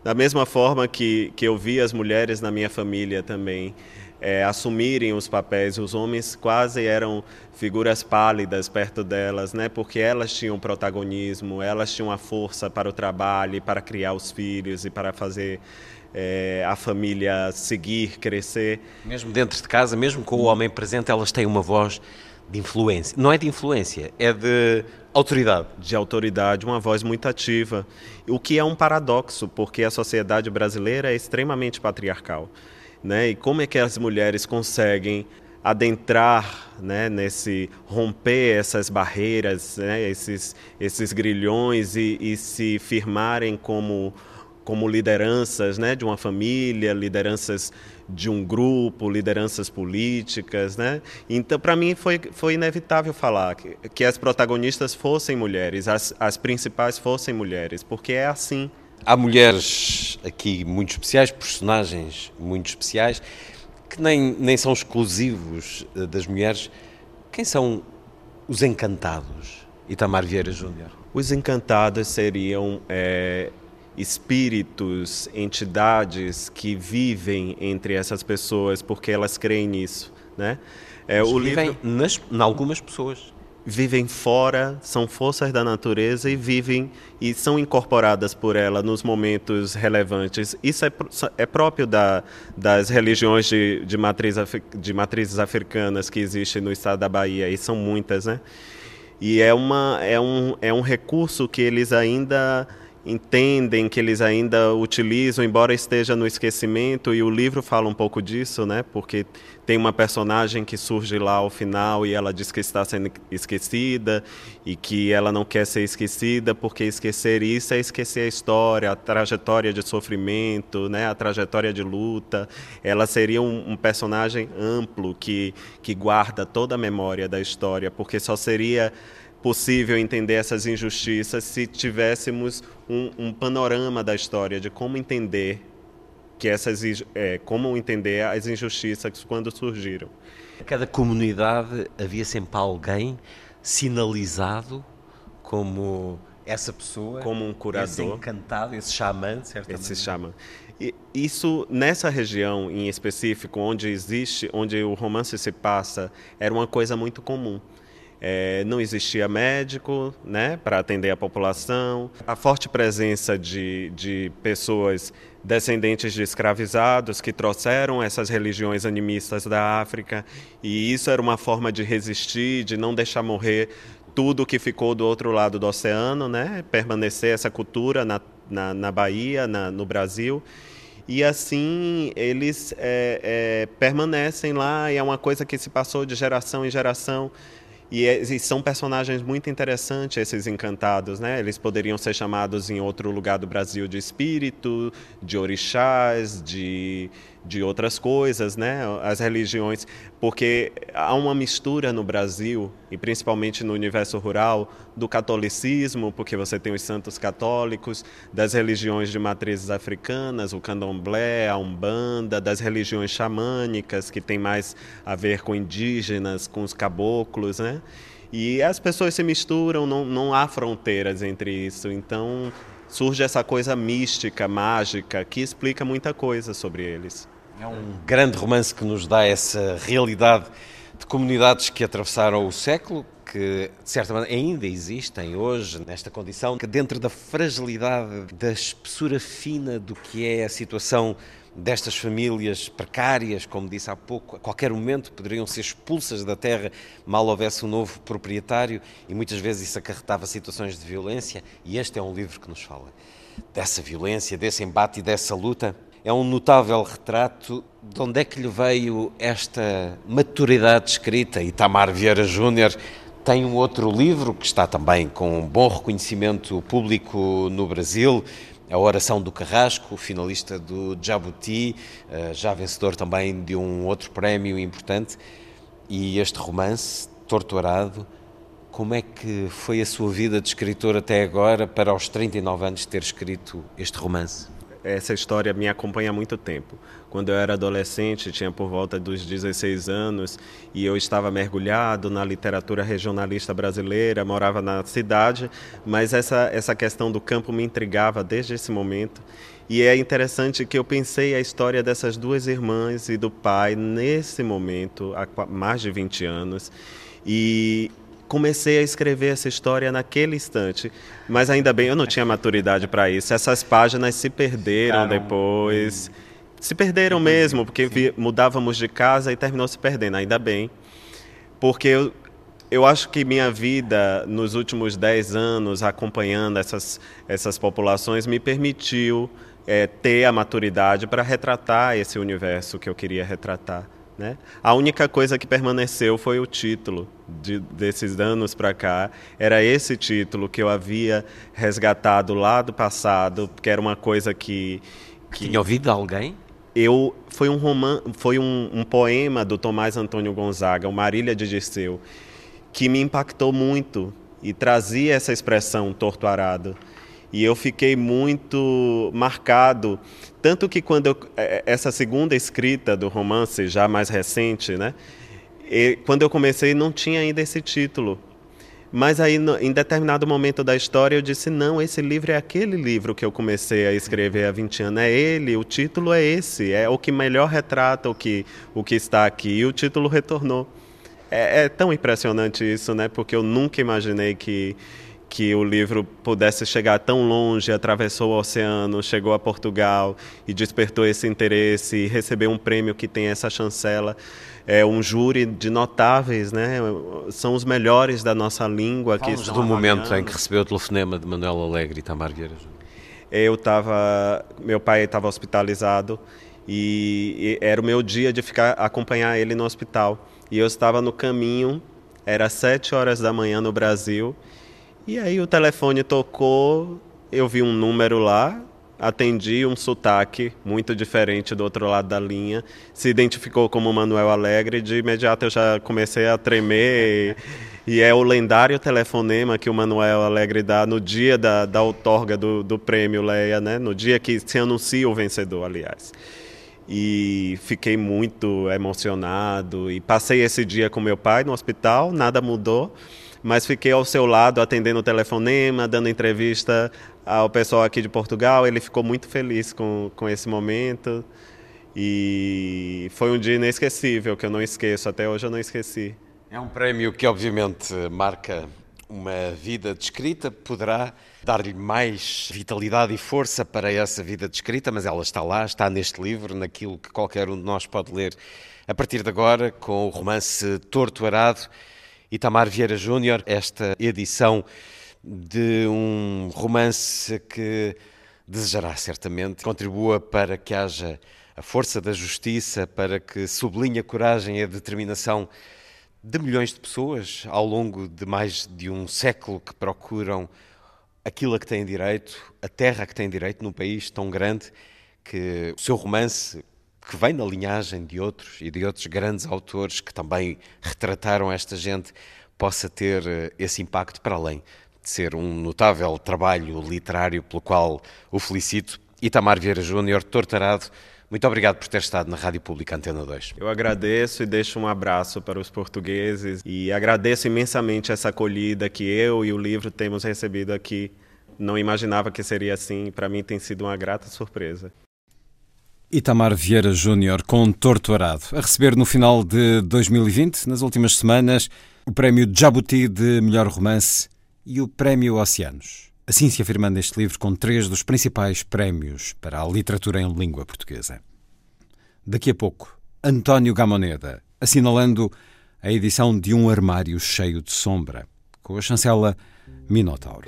S3: Da mesma forma que, que eu vi as mulheres na minha família também é, assumirem os papéis, os homens quase eram figuras pálidas perto delas, né? porque elas tinham protagonismo, elas tinham a força para o trabalho, para criar os filhos e para fazer é, a família seguir, crescer.
S2: Mesmo dentro de casa, mesmo com o homem presente, elas têm uma voz de influência. Não é de influência, é de autoridade.
S3: De autoridade, uma voz muito ativa. O que é um paradoxo, porque a sociedade brasileira é extremamente patriarcal. Né? E como é que as mulheres conseguem adentrar né, nesse romper essas barreiras, né, esses, esses grilhões e, e se firmarem como como lideranças né, de uma família, lideranças de um grupo, lideranças políticas. Né? Então, para mim, foi, foi inevitável falar que, que as protagonistas fossem mulheres, as, as principais fossem mulheres, porque é assim.
S2: Há mulheres aqui muito especiais, personagens muito especiais, que nem, nem são exclusivos eh, das mulheres. Quem são os encantados? Itamar Vieira Júnior.
S3: Os encantados seriam é, espíritos, entidades que vivem entre essas pessoas porque elas creem nisso, né?
S2: É, o vivem livro... nas, em algumas pessoas.
S3: Vivem fora, são forças da natureza e vivem e são incorporadas por ela nos momentos relevantes. Isso é, é próprio da, das religiões de, de, matriz, de matrizes africanas que existem no estado da Bahia, e são muitas, né? E é, uma, é, um, é um recurso que eles ainda entendem que eles ainda utilizam, embora esteja no esquecimento, e o livro fala um pouco disso, né? Porque tem uma personagem que surge lá ao final e ela diz que está sendo esquecida e que ela não quer ser esquecida, porque esquecer isso é esquecer a história, a trajetória de sofrimento, né? A trajetória de luta. Ela seria um, um personagem amplo que que guarda toda a memória da história, porque só seria possível entender essas injustiças se tivéssemos um, um panorama da história de como entender que essas é, como entender as injustiças quando surgiram.
S2: Cada comunidade havia sempre alguém sinalizado como essa pessoa,
S3: como um curador, esse
S2: encantado, esse xamã, certamente.
S3: Esse xamã. E isso nessa região em específico, onde existe, onde o romance se passa, era uma coisa muito comum. É, não existia médico né, para atender a população. A forte presença de, de pessoas descendentes de escravizados que trouxeram essas religiões animistas da África, e isso era uma forma de resistir, de não deixar morrer tudo que ficou do outro lado do oceano, né? permanecer essa cultura na, na, na Bahia, na, no Brasil. E assim eles é, é, permanecem lá, e é uma coisa que se passou de geração em geração. E, é, e, são personagens muito interessantes, esses encantados, né? Eles poderiam ser chamados em outro lugar do Brasil de espírito, de orixás, de de outras coisas, né? As religiões, porque há uma mistura no Brasil e principalmente no universo rural do catolicismo, porque você tem os santos católicos, das religiões de matrizes africanas, o candomblé, a umbanda, das religiões xamânicas que tem mais a ver com indígenas, com os caboclos, né? E as pessoas se misturam, não, não há fronteiras entre isso. Então surge essa coisa mística, mágica, que explica muita coisa sobre eles.
S2: É um grande romance que nos dá essa realidade de comunidades que atravessaram o século, que de certa maneira ainda existem hoje nesta condição, que dentro da fragilidade, da espessura fina do que é a situação destas famílias precárias, como disse há pouco, a qualquer momento poderiam ser expulsas da terra mal houvesse um novo proprietário e muitas vezes isso acarretava situações de violência e este é um livro que nos fala dessa violência, desse embate e dessa luta é um notável retrato de onde é que lhe veio esta maturidade escrita. Itamar Vieira Júnior tem um outro livro que está também com um bom reconhecimento público no Brasil, a Oração do Carrasco, finalista do Jabuti, eh, já vencedor também de um outro prémio importante. E este romance, Torturado, como é que foi a sua vida de escritor até agora para aos 39 anos ter escrito este romance?
S3: Essa história me acompanha há muito tempo. Quando eu era adolescente, tinha por volta dos 16 anos, e eu estava mergulhado na literatura regionalista brasileira, morava na cidade, mas essa, essa questão do campo me intrigava desde esse momento. E é interessante que eu pensei a história dessas duas irmãs e do pai nesse momento, há mais de 20 anos, e comecei a escrever essa história naquele instante. Mas ainda bem, eu não tinha maturidade para isso. Essas páginas se perderam depois. Se perderam mesmo, porque vi, mudávamos de casa e terminou se perdendo, ainda bem. Porque eu, eu acho que minha vida, nos últimos dez anos, acompanhando essas, essas populações, me permitiu é, ter a maturidade para retratar esse universo que eu queria retratar. Né? A única coisa que permaneceu foi o título de, desses anos para cá. Era esse título que eu havia resgatado lá do passado, que era uma coisa que.
S2: que Tinha ouvido alguém?
S3: Eu, foi um, roman, foi um, um poema do Tomás Antônio Gonzaga, o Marília de Dirceu, que me impactou muito e trazia essa expressão torto arado. E eu fiquei muito marcado, tanto que quando eu, é, é, essa segunda escrita do romance, já mais recente, né? E, quando eu comecei não tinha ainda esse título. Mas aí, em determinado momento da história, eu disse: não, esse livro é aquele livro que eu comecei a escrever há 20 anos. É ele, o título é esse, é o que melhor retrata o que, o que está aqui. E o título retornou. É, é tão impressionante isso, né? Porque eu nunca imaginei que que o livro pudesse chegar tão longe, atravessou o oceano, chegou a Portugal e despertou esse interesse e recebeu um prêmio que tem essa chancela. É um júri de notáveis, né? São os melhores da nossa língua.
S2: que do momento em que recebeu o telefonema de Manuel Alegre e Tamar Vieira.
S3: Eu estava, meu pai estava hospitalizado e, e era o meu dia de ficar acompanhar ele no hospital. E eu estava no caminho, era sete horas da manhã no Brasil e aí o telefone tocou, eu vi um número lá, atendi um sotaque muito diferente do outro lado da linha, se identificou como Manuel Alegre, de imediato eu já comecei a tremer. E, e é o lendário telefonema que o Manuel Alegre dá no dia da, da outorga do, do prêmio Leia, né? no dia que se anuncia o vencedor, aliás. E fiquei muito emocionado e passei esse dia com meu pai no hospital, nada mudou mas fiquei ao seu lado atendendo o telefonema, dando entrevista ao pessoal aqui de Portugal. Ele ficou muito feliz com, com esse momento. E foi um dia inesquecível, que eu não esqueço, até hoje eu não esqueci.
S2: É um prémio que, obviamente, marca uma vida descrita, poderá dar-lhe mais vitalidade e força para essa vida descrita, mas ela está lá, está neste livro, naquilo que qualquer um de nós pode ler a partir de agora, com o romance Torto Arado. Itamar Vieira Júnior, esta edição de um romance que desejará certamente contribua para que haja a força da justiça, para que sublinhe a coragem e a determinação de milhões de pessoas ao longo de mais de um século que procuram aquilo a que têm direito, a terra a que têm direito num país tão grande que o seu romance que vem na linhagem de outros e de outros grandes autores que também retrataram esta gente, possa ter eh, esse impacto para além de ser um notável trabalho literário pelo qual o felicito. Itamar Vieira Júnior, Tortarado, muito obrigado por ter estado na Rádio Pública Antena 2.
S3: Eu agradeço e deixo um abraço para os portugueses e agradeço imensamente essa acolhida que eu e o livro temos recebido aqui. Não imaginava que seria assim, para mim tem sido uma grata surpresa.
S1: Itamar Vieira Júnior com Torto Arado, a receber no final de 2020, nas últimas semanas, o prémio Jabuti de melhor romance e o prémio Oceanos. Assim se afirma neste livro com três dos principais prémios para a literatura em língua portuguesa. Daqui a pouco, António Gamoneda, assinalando a edição de Um Armário Cheio de Sombra, com a chancela Minotauro.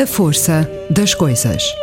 S4: A força das coisas.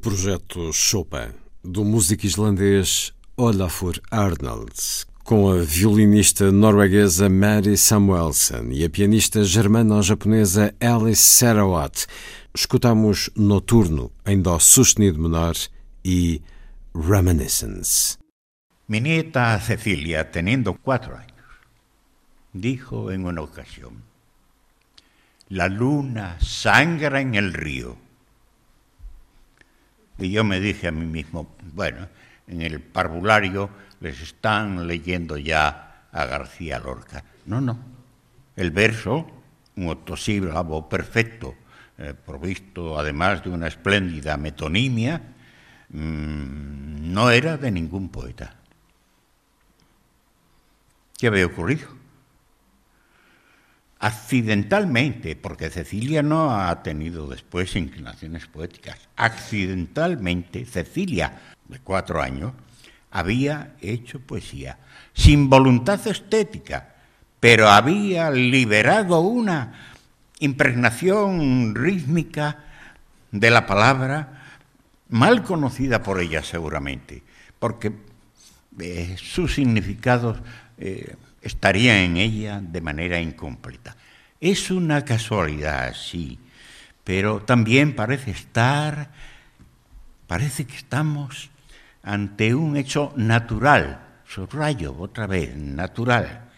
S1: Projeto Chopin, do músico islandês Olafur Arnalds, com a violinista norueguesa Mary Samuelson e a pianista germano-japonesa Alice Sarawat, escutamos Noturno em Dó sustenido menor e Reminiscence.
S5: Mi nieta Cecilia, teniendo cuatro años, dijo en una ocasión, la luna sangra en el río. Y yo me dije a mí mismo, bueno, en el parvulario les están leyendo ya a García Lorca. No, no. El verso, un octosílabo perfecto, eh, provisto además de una espléndida metonimia, mmm, no era de ningún poeta. ¿Qué había ocurrido? Accidentalmente, porque Cecilia no ha tenido después inclinaciones poéticas, accidentalmente Cecilia, de cuatro años, había hecho poesía, sin voluntad estética, pero había liberado una impregnación rítmica de la palabra mal conocida por ella seguramente, porque eh, sus significados eh, estaría en ella de manera incompleta. Es una casualidad, sí, pero también parece estar, parece que estamos ante un hecho natural, subrayo otra vez, natural,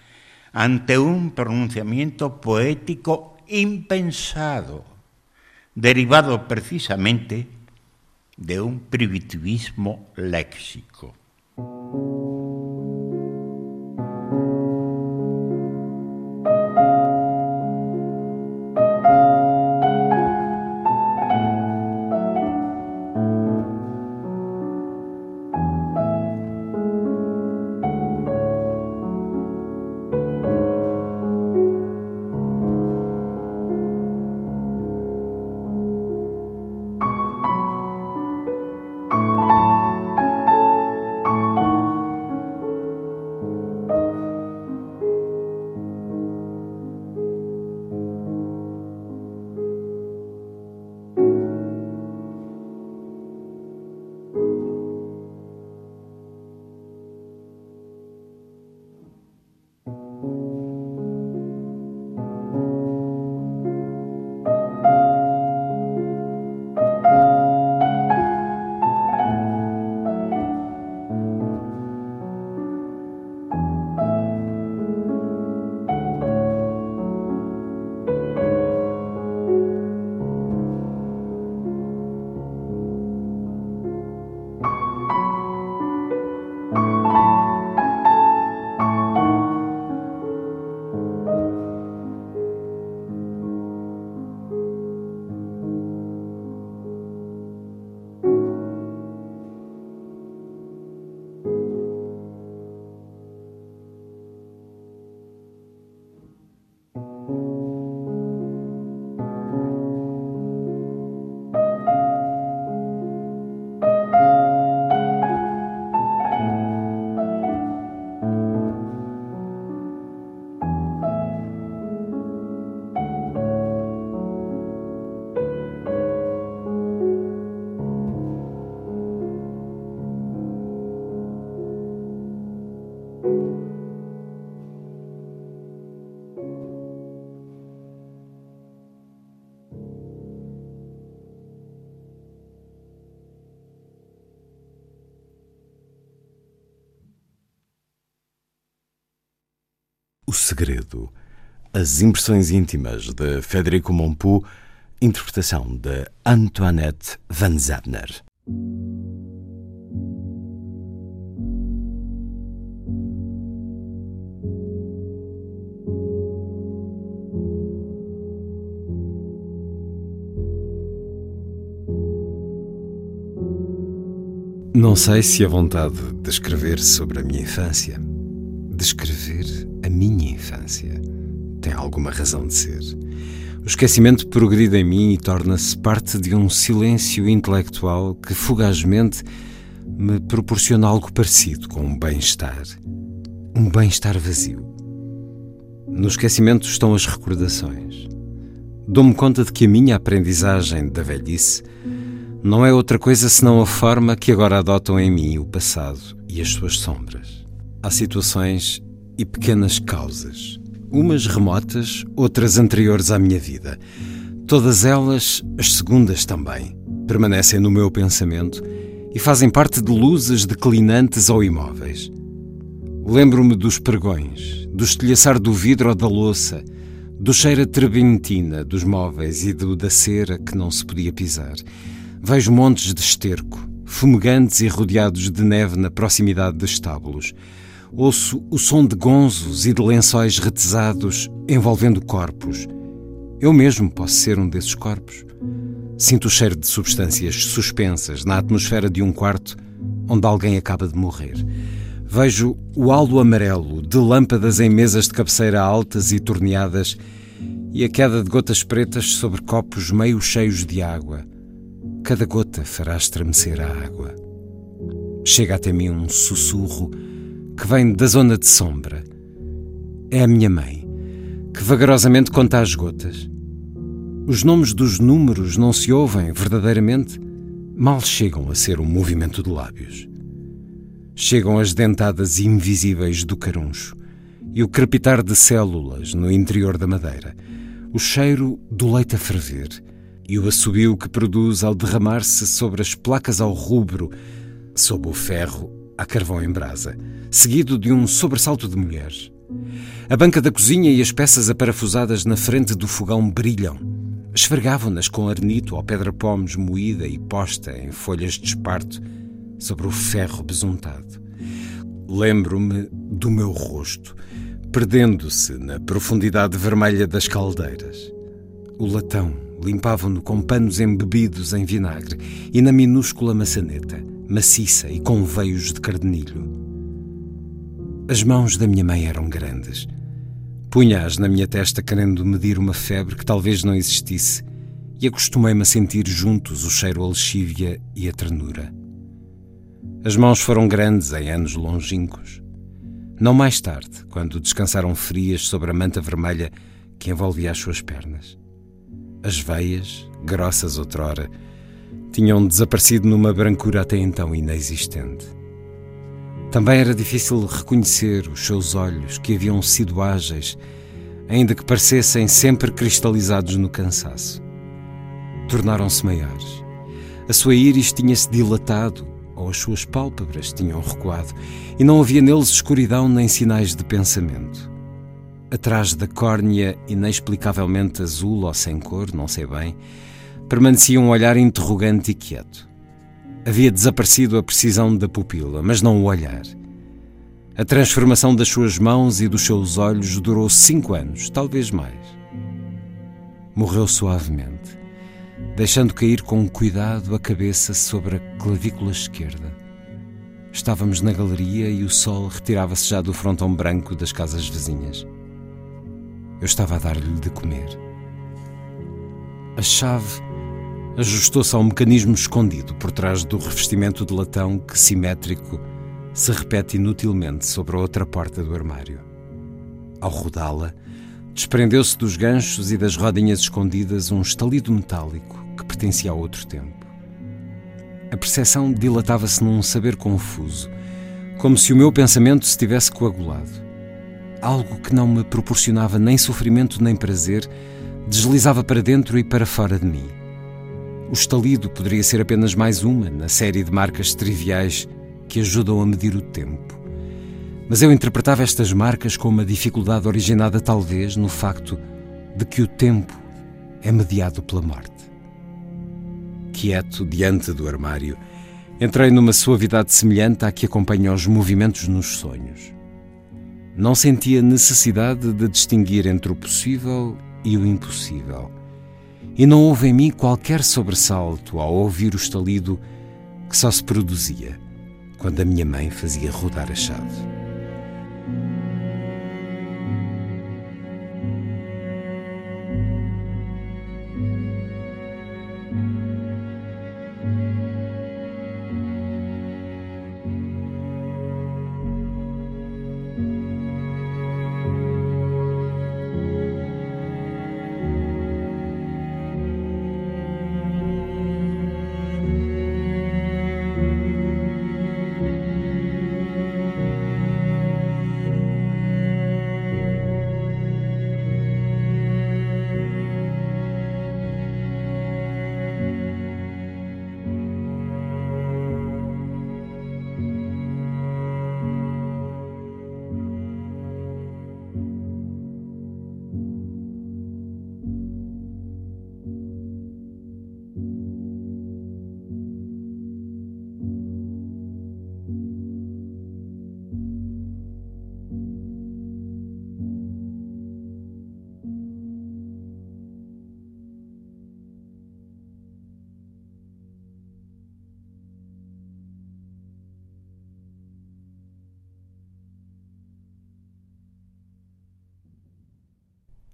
S5: ante un pronunciamiento poético impensado, derivado precisamente de un primitivismo léxico.
S1: Segredo, as impressões íntimas de Federico Mompou, interpretação de Antoinette van Zabner. Não sei se a vontade de escrever sobre a minha infância, de escrever a minha infância tem alguma razão de ser. O esquecimento progride em mim e torna-se parte de um silêncio intelectual que fugazmente me proporciona algo parecido com um bem-estar. Um bem-estar vazio. No esquecimento estão as recordações. Dou-me conta de que a minha aprendizagem da velhice não é outra coisa senão a forma que agora adotam em mim o passado e as suas sombras. Há situações e pequenas causas, umas remotas, outras anteriores à minha vida. Todas elas, as segundas também, permanecem no meu pensamento e fazem parte de luzes declinantes ou imóveis. Lembro-me dos pregões, do estilhaçar do vidro ou da louça, do cheiro a trebentina dos móveis e do da cera que não se podia pisar. Vejo montes de esterco, fumegantes e rodeados de neve na proximidade dos estábulos. Ouço o som de gonzos e de lençóis retesados envolvendo corpos. Eu mesmo posso ser um desses corpos. Sinto o cheiro de substâncias suspensas na atmosfera de um quarto onde alguém acaba de morrer. Vejo o halo amarelo de lâmpadas em mesas de cabeceira altas e torneadas e a queda de gotas pretas sobre copos meio cheios de água. Cada gota fará estremecer a água. Chega até mim um sussurro que vem da zona de sombra. É a minha mãe, que vagarosamente conta as gotas. Os nomes dos números não se ouvem verdadeiramente, mal chegam a ser um movimento de lábios. Chegam as dentadas invisíveis do caruncho e o crepitar de células no interior da madeira, o cheiro do leite a ferver e o assobio que produz ao derramar-se sobre as placas ao rubro, sob o ferro a carvão em brasa, seguido de um sobressalto de mulheres. A banca da cozinha e as peças aparafusadas na frente do fogão brilham. Esfregavam-nas com arnito ou pedra pomes moída e posta em folhas de esparto sobre o ferro besuntado. Lembro-me do meu rosto, perdendo-se na profundidade vermelha das caldeiras. O latão limpavam-no com panos embebidos em vinagre e na minúscula maçaneta, maciça e com veios de cardenilho. As mãos da minha mãe eram grandes. Punha-as na minha testa querendo medir uma febre que talvez não existisse e acostumei-me a sentir juntos o cheiro a lexívia e a ternura. As mãos foram grandes em anos longínquos. Não mais tarde, quando descansaram frias sobre a manta vermelha que envolvia as suas pernas. As veias, grossas outrora, tinham desaparecido numa brancura até então inexistente. Também era difícil reconhecer os seus olhos, que haviam sido ágeis, ainda que parecessem sempre cristalizados no cansaço. Tornaram-se maiores. A sua íris tinha-se dilatado, ou as suas pálpebras tinham recuado, e não havia neles escuridão nem sinais de pensamento. Atrás da córnea, inexplicavelmente azul ou sem cor, não sei bem, permanecia um olhar interrogante e quieto. Havia desaparecido a precisão da pupila, mas não o olhar. A transformação das suas mãos e dos seus olhos durou cinco anos, talvez mais. Morreu suavemente deixando cair com cuidado a cabeça sobre a clavícula esquerda. Estávamos na galeria e o sol retirava-se já do frontão branco das casas vizinhas. Eu estava a dar-lhe de comer. A chave ajustou-se a um mecanismo escondido por trás do revestimento de latão que, simétrico, se repete inutilmente sobre a outra porta do armário. Ao rodá-la, desprendeu-se dos ganchos e das rodinhas escondidas um estalido metálico que pertencia a outro tempo. A percepção dilatava-se num saber confuso, como se o meu pensamento se tivesse coagulado. Algo que não me proporcionava nem sofrimento nem prazer deslizava para dentro e para fora de mim. O estalido poderia ser apenas mais uma na série de marcas triviais que ajudam a medir o tempo. Mas eu interpretava estas marcas com uma dificuldade originada talvez no facto de que o tempo é mediado pela morte quieto diante do armário, entrei numa suavidade semelhante à que acompanha os movimentos nos sonhos. Não sentia necessidade de distinguir entre o possível e o impossível. E não houve em mim qualquer sobressalto ao ouvir o estalido que só se produzia quando a minha mãe fazia rodar a chave.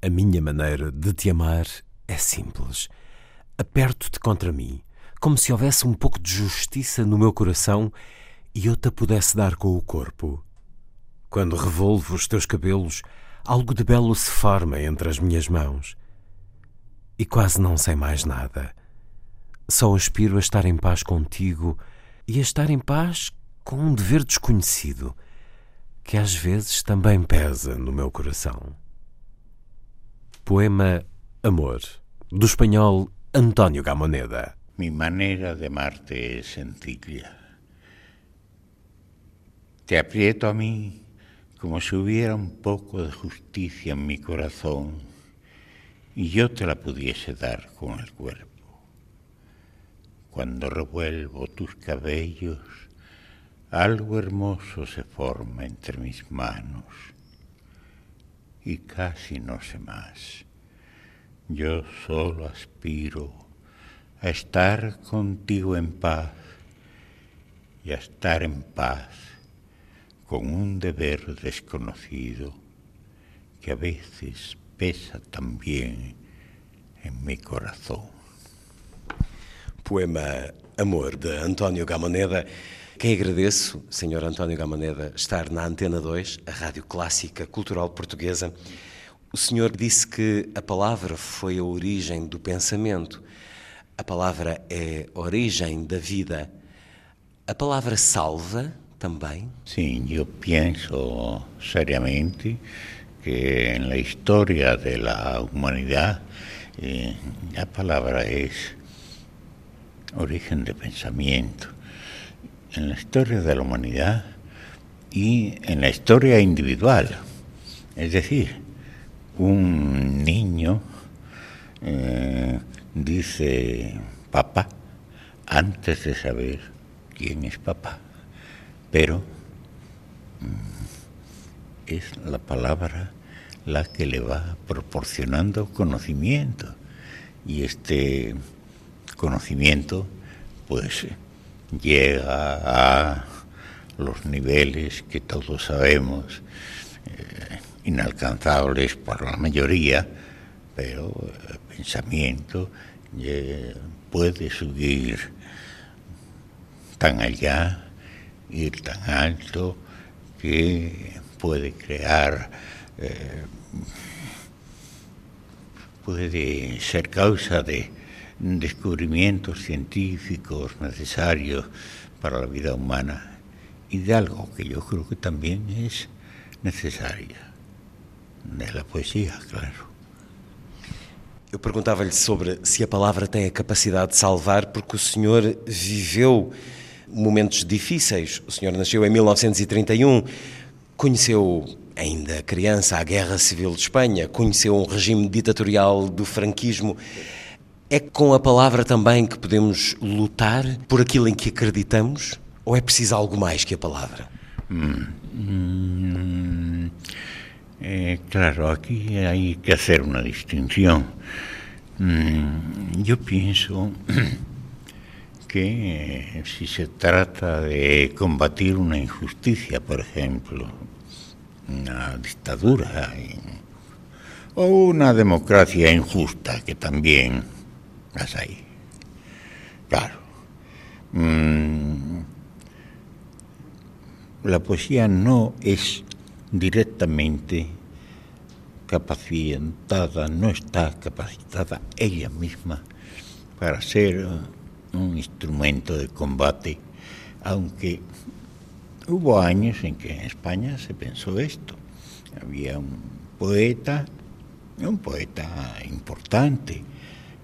S1: A minha maneira de te amar é simples. Aperto-te contra mim, como se houvesse um pouco de justiça no meu coração e eu te pudesse dar com o corpo. Quando revolvo os teus cabelos, algo de belo se forma entre as minhas mãos. E quase não sei mais nada. Só aspiro a estar em paz contigo e a estar em paz com um dever desconhecido que às vezes também pesa no meu coração. Poema Amor, do espanhol António Gamoneda.
S5: Mi manera de amarte es sencilla. Te aprieto a mí como si hubiera un poco de justicia en mi corazón y yo te la pudiese dar con el cuerpo. Cuando revuelvo tus cabellos, algo hermoso se forma entre mis manos y casi no sé más. Yo solo aspiro a estar contigo en paz y a estar en paz con un deber desconocido que a veces pesa también en mi corazón.
S2: Poema Amor, de António Gamoneda. Quem agradeço, Sr. António Gamoneda, estar na Antena 2, a Rádio Clássica Cultural Portuguesa. O senhor disse que a palavra foi a origem do pensamento. A palavra é origem da vida. A palavra salva também?
S5: Sim, eu penso seriamente que na história da humanidade eh, a palavra é origen de pensamiento. En la historia de la humanidad y en la historia individual. Es decir, un niño eh, dice papá antes de saber quién es papá, pero mm, es la palabra la que le va proporcionando conocimiento y este conocimiento pues llega a los niveles que todos sabemos eh, inalcanzables por la mayoría, pero el pensamiento eh, puede subir tan allá, ir tan alto, que puede crear, eh, puede ser causa de descubrimientos científicos necesarios para la vida humana y de algo que yo creo que también es necesaria, de la poesia, claro.
S2: Eu perguntava-lhe sobre se a palavra tem a capacidade de salvar, porque o senhor viveu momentos difíceis. O senhor nasceu em 1931, conheceu ainda criança a Guerra Civil de Espanha, conheceu um regime ditatorial do franquismo. É com a palavra também que podemos lutar por aquilo em que acreditamos? Ou é preciso algo mais que a palavra?
S5: Mm, mm, eh, claro, aquí hay que hacer una distinción. Mm, yo pienso [clears throat] que eh, si se trata de combatir una injusticia, por ejemplo, una dictadura o una democracia injusta, que también hay. Claro. Mm, la poesía no es directamente capacitada, no está capacitada ella misma para ser un instrumento de combate, aunque hubo años en que en España se pensó esto. Había un poeta, un poeta importante,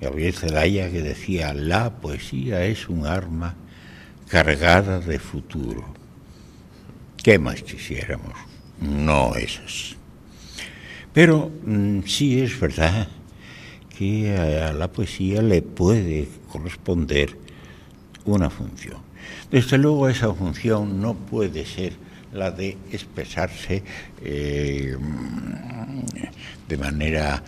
S5: Gabriel Zelaya, que decía, la poesía es un arma cargada de futuro. ¿Qué más quisiéramos? No es así. Pero mm, sí es verdad que a la poesía le puede corresponder una función. Desde luego esa función no puede ser la de expresarse eh, de manera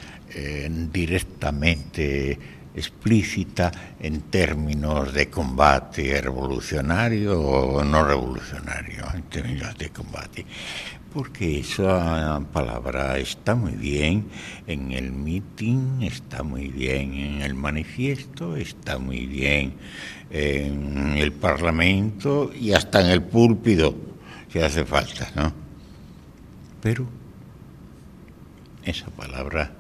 S5: directamente explícita en términos de combate revolucionario o no revolucionario, en términos de combate. porque esa palabra está muy bien en el meeting, está muy bien en el manifiesto, está muy bien en el parlamento y hasta en el púlpito, si hace falta, ¿no? Pero esa palabra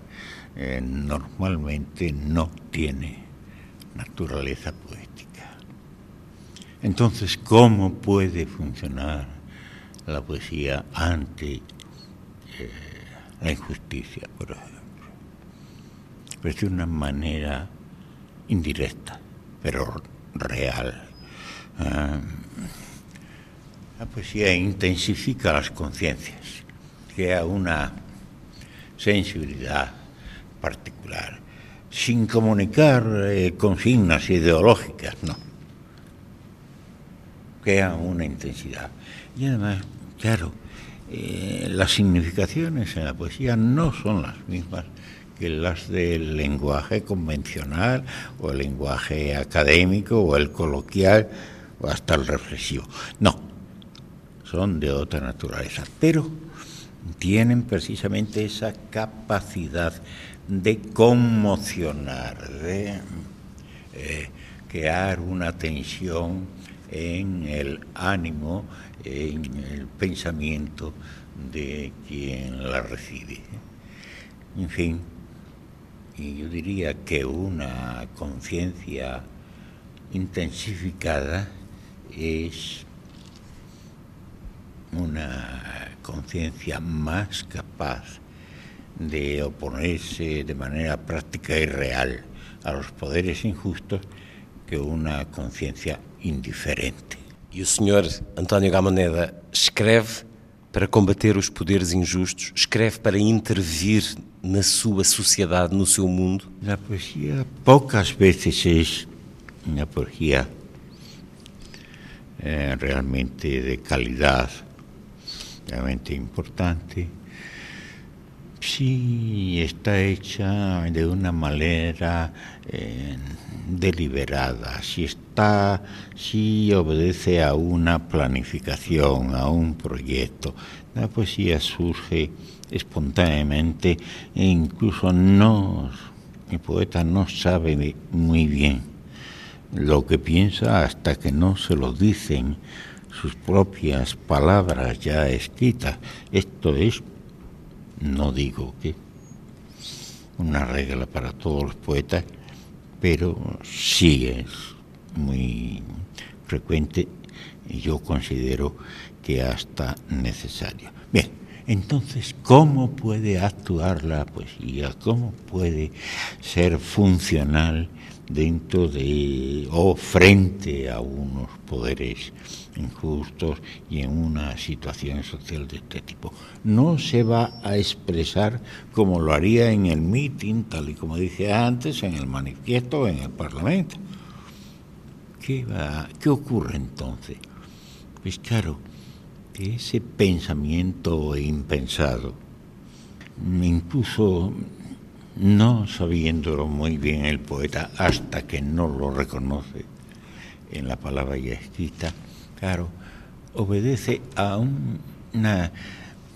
S5: eh, normalmente no tiene naturaleza poética. Entonces, ¿cómo puede funcionar la poesía ante eh, la injusticia, por ejemplo? Pues de una manera indirecta, pero real. Ah, la poesía intensifica las conciencias, crea una sensibilidad particular, sin comunicar eh, consignas ideológicas, no. Crea una intensidad. Y además, claro, eh, las significaciones en la poesía no son las mismas que las del lenguaje convencional o el lenguaje académico o el coloquial o hasta el reflexivo. No, son de otra naturaleza, pero tienen precisamente esa capacidad de conmocionar, de eh, crear una tensión en el ánimo, en el pensamiento de quien la recibe. En fin, y yo diría que una conciencia intensificada es una conciencia más capaz de oponerse de manera práctica y real a los poderes injustos que una conciencia indiferente.
S2: E o senhor António Gamoneda escreve para combater os poderes injustos, escreve para intervir na sua sociedade, no seu mundo?
S5: La poesía pocas veces es una poesía eh, realmente de calidad, realmente importante. Sí, está hecha de una manera eh, deliberada, si está, si obedece a una planificación, a un proyecto. La poesía surge espontáneamente e incluso no, el poeta no sabe muy bien lo que piensa hasta que no se lo dicen sus propias palabras ya escritas. Esto es, no digo que una regla para todos los poetas, pero sí es muy frecuente y yo considero que hasta necesario. Bien, entonces, ¿cómo puede actuar la poesía? ¿Cómo puede ser funcional dentro de o frente a unos poderes injustos y en una situación social de este tipo. No se va a expresar como lo haría en el meeting, tal y como dije antes, en el manifiesto en el Parlamento. ¿Qué, va, ¿Qué ocurre entonces? Pues claro, ese pensamiento impensado, incluso no sabiéndolo muy bien el poeta hasta que no lo reconoce en la palabra ya escrita, claro, obedece a una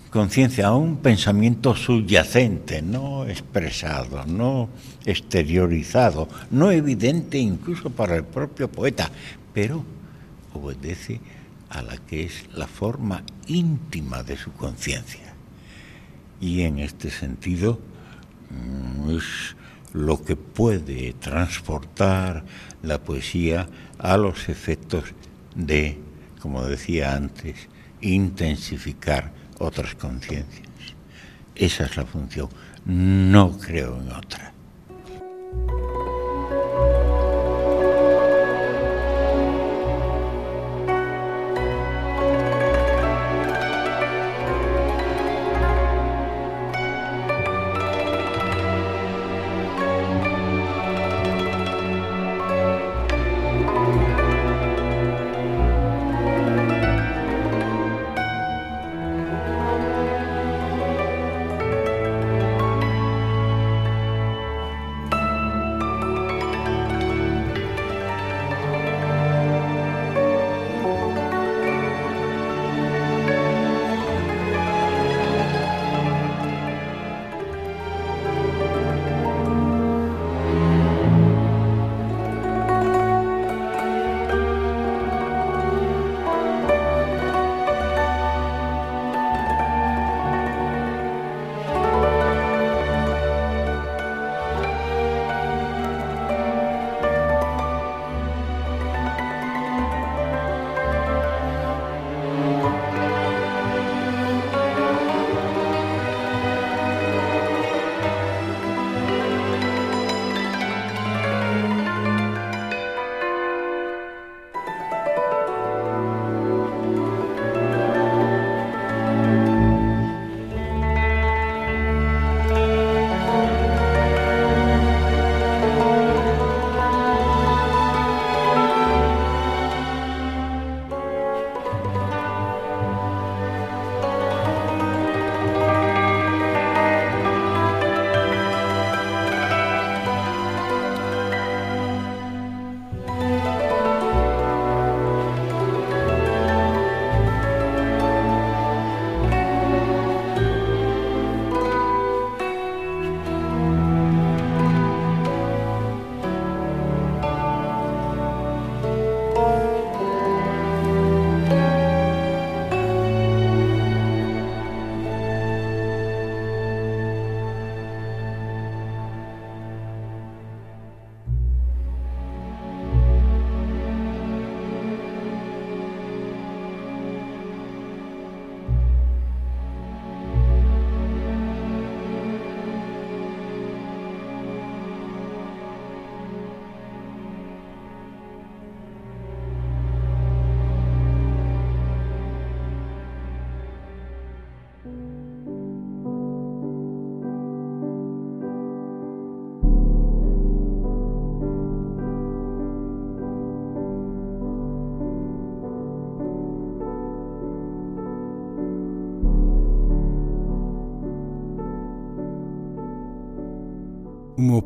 S5: conciencia, a un pensamiento subyacente, no expresado, no exteriorizado, no evidente incluso para el propio poeta, pero obedece a la que es la forma íntima de su conciencia. Y en este sentido, Mm, es lo que puede transportar la poesía a los efectos de, como decía antes, intensificar otras conciencias. Esa es la función. No creo en otra.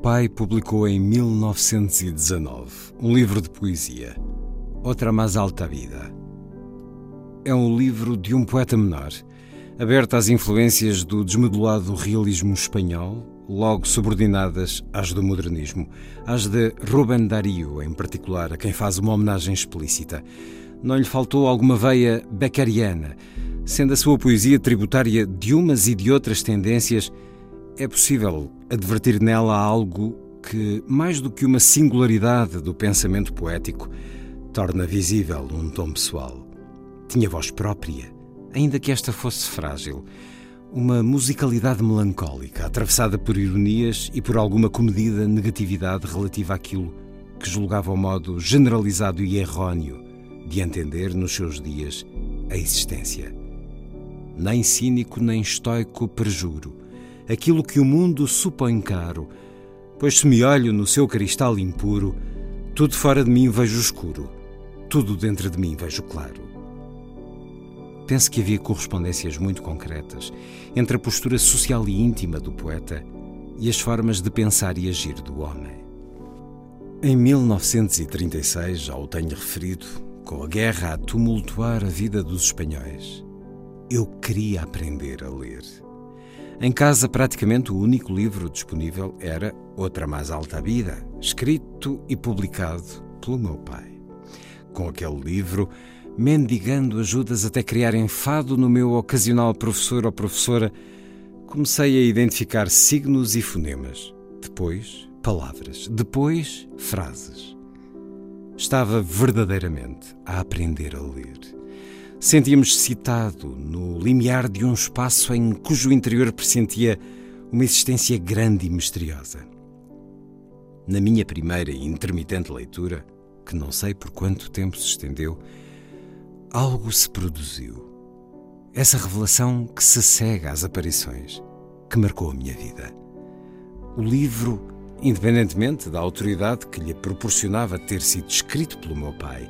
S1: Pai publicou em 1919 um livro de poesia, Outra Mais Alta Vida. É um livro de um poeta menor, aberto às influências do desmodulado realismo espanhol, logo subordinadas às do modernismo, às de Rubén Darío, em particular, a quem faz uma homenagem explícita. Não lhe faltou alguma veia beckeriana, sendo a sua poesia tributária de umas e de outras tendências, é possível advertir nela algo que, mais do que uma singularidade do pensamento poético, torna visível um tom pessoal. Tinha voz própria, ainda que esta fosse frágil, uma musicalidade melancólica, atravessada por ironias e por alguma comedida negatividade relativa àquilo que julgava o modo generalizado e errôneo de entender nos seus dias a existência. Nem cínico nem estoico perjuro, aquilo que o mundo supõe caro, pois se me olho no seu cristal impuro, tudo fora de mim vejo escuro, tudo dentro de mim vejo claro. Penso que havia correspondências muito concretas entre a postura social e íntima do poeta e as formas de pensar e agir do homem. Em 1936, já o tenho referido, com a guerra a tumultuar a vida dos espanhóis, eu queria aprender a ler. Em casa, praticamente o único livro disponível era Outra Mais Alta Vida, escrito e publicado pelo meu pai. Com aquele livro, mendigando ajudas até criar enfado no meu ocasional professor ou professora, comecei a identificar signos e fonemas. Depois, palavras. Depois, frases. Estava verdadeiramente a aprender a ler. Sentíamos citado no limiar de um espaço em cujo interior pressentia uma existência grande e misteriosa. Na minha primeira e intermitente leitura, que não sei por quanto tempo se estendeu, algo se produziu. Essa revelação que se cega às aparições, que marcou a minha vida. O livro, independentemente da autoridade que lhe proporcionava ter sido escrito pelo meu pai,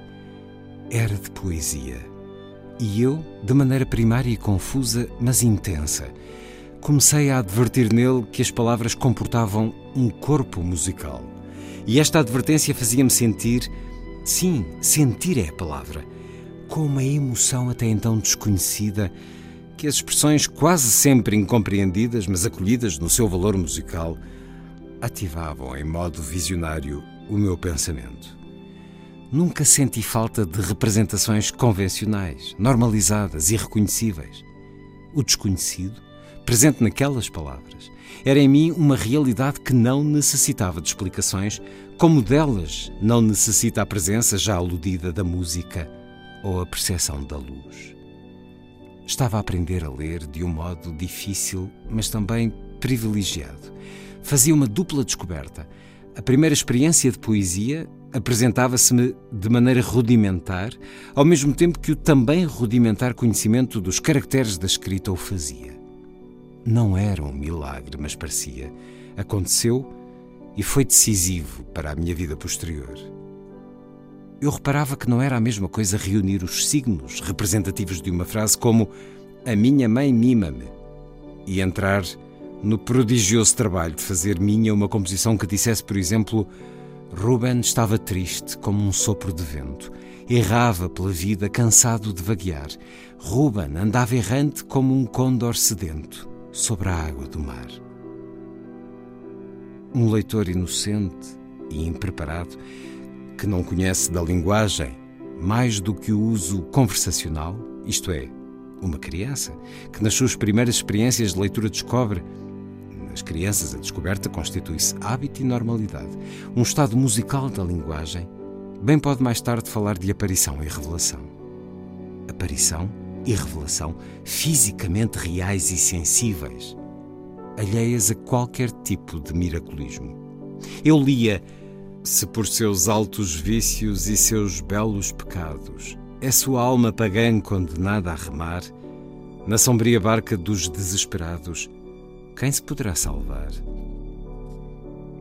S1: era de poesia. E eu, de maneira primária e confusa, mas intensa, comecei a advertir nele que as palavras comportavam um corpo musical. E esta advertência fazia-me sentir, sim, sentir é a palavra, com uma emoção até então desconhecida, que as expressões quase sempre incompreendidas, mas acolhidas no seu valor musical, ativavam em modo visionário o meu pensamento. Nunca senti falta de representações convencionais, normalizadas e reconhecíveis. O desconhecido, presente naquelas palavras, era em mim uma realidade que não necessitava de explicações, como delas não necessita a presença já aludida da música ou a percepção da luz. Estava a aprender a ler de um modo difícil, mas também privilegiado. Fazia uma dupla descoberta. A primeira experiência de poesia apresentava-se-me de maneira rudimentar, ao mesmo tempo que o também rudimentar conhecimento dos caracteres da escrita o fazia. Não era um milagre, mas parecia. Aconteceu e foi decisivo para a minha vida posterior. Eu reparava que não era a mesma coisa reunir os signos representativos de uma frase como A minha mãe mima-me e entrar no prodigioso trabalho de fazer minha uma composição que dissesse, por exemplo, Ruben estava triste como um sopro de vento, errava pela vida cansado de vaguear. Ruben andava errante como um condor sedento sobre a água do mar. Um leitor inocente e impreparado que não conhece da linguagem mais do que o uso conversacional, isto é, uma criança que nas suas primeiras experiências de leitura descobre nas crianças, a descoberta constitui-se hábito e normalidade, um estado musical da linguagem, bem pode mais tarde falar de aparição e revelação. Aparição e revelação fisicamente reais e sensíveis, alheias a qualquer tipo de miraculismo. Eu lia se por seus altos vícios e seus belos pecados é sua alma pagã condenada a remar, na sombria barca dos desesperados, quem se poderá salvar?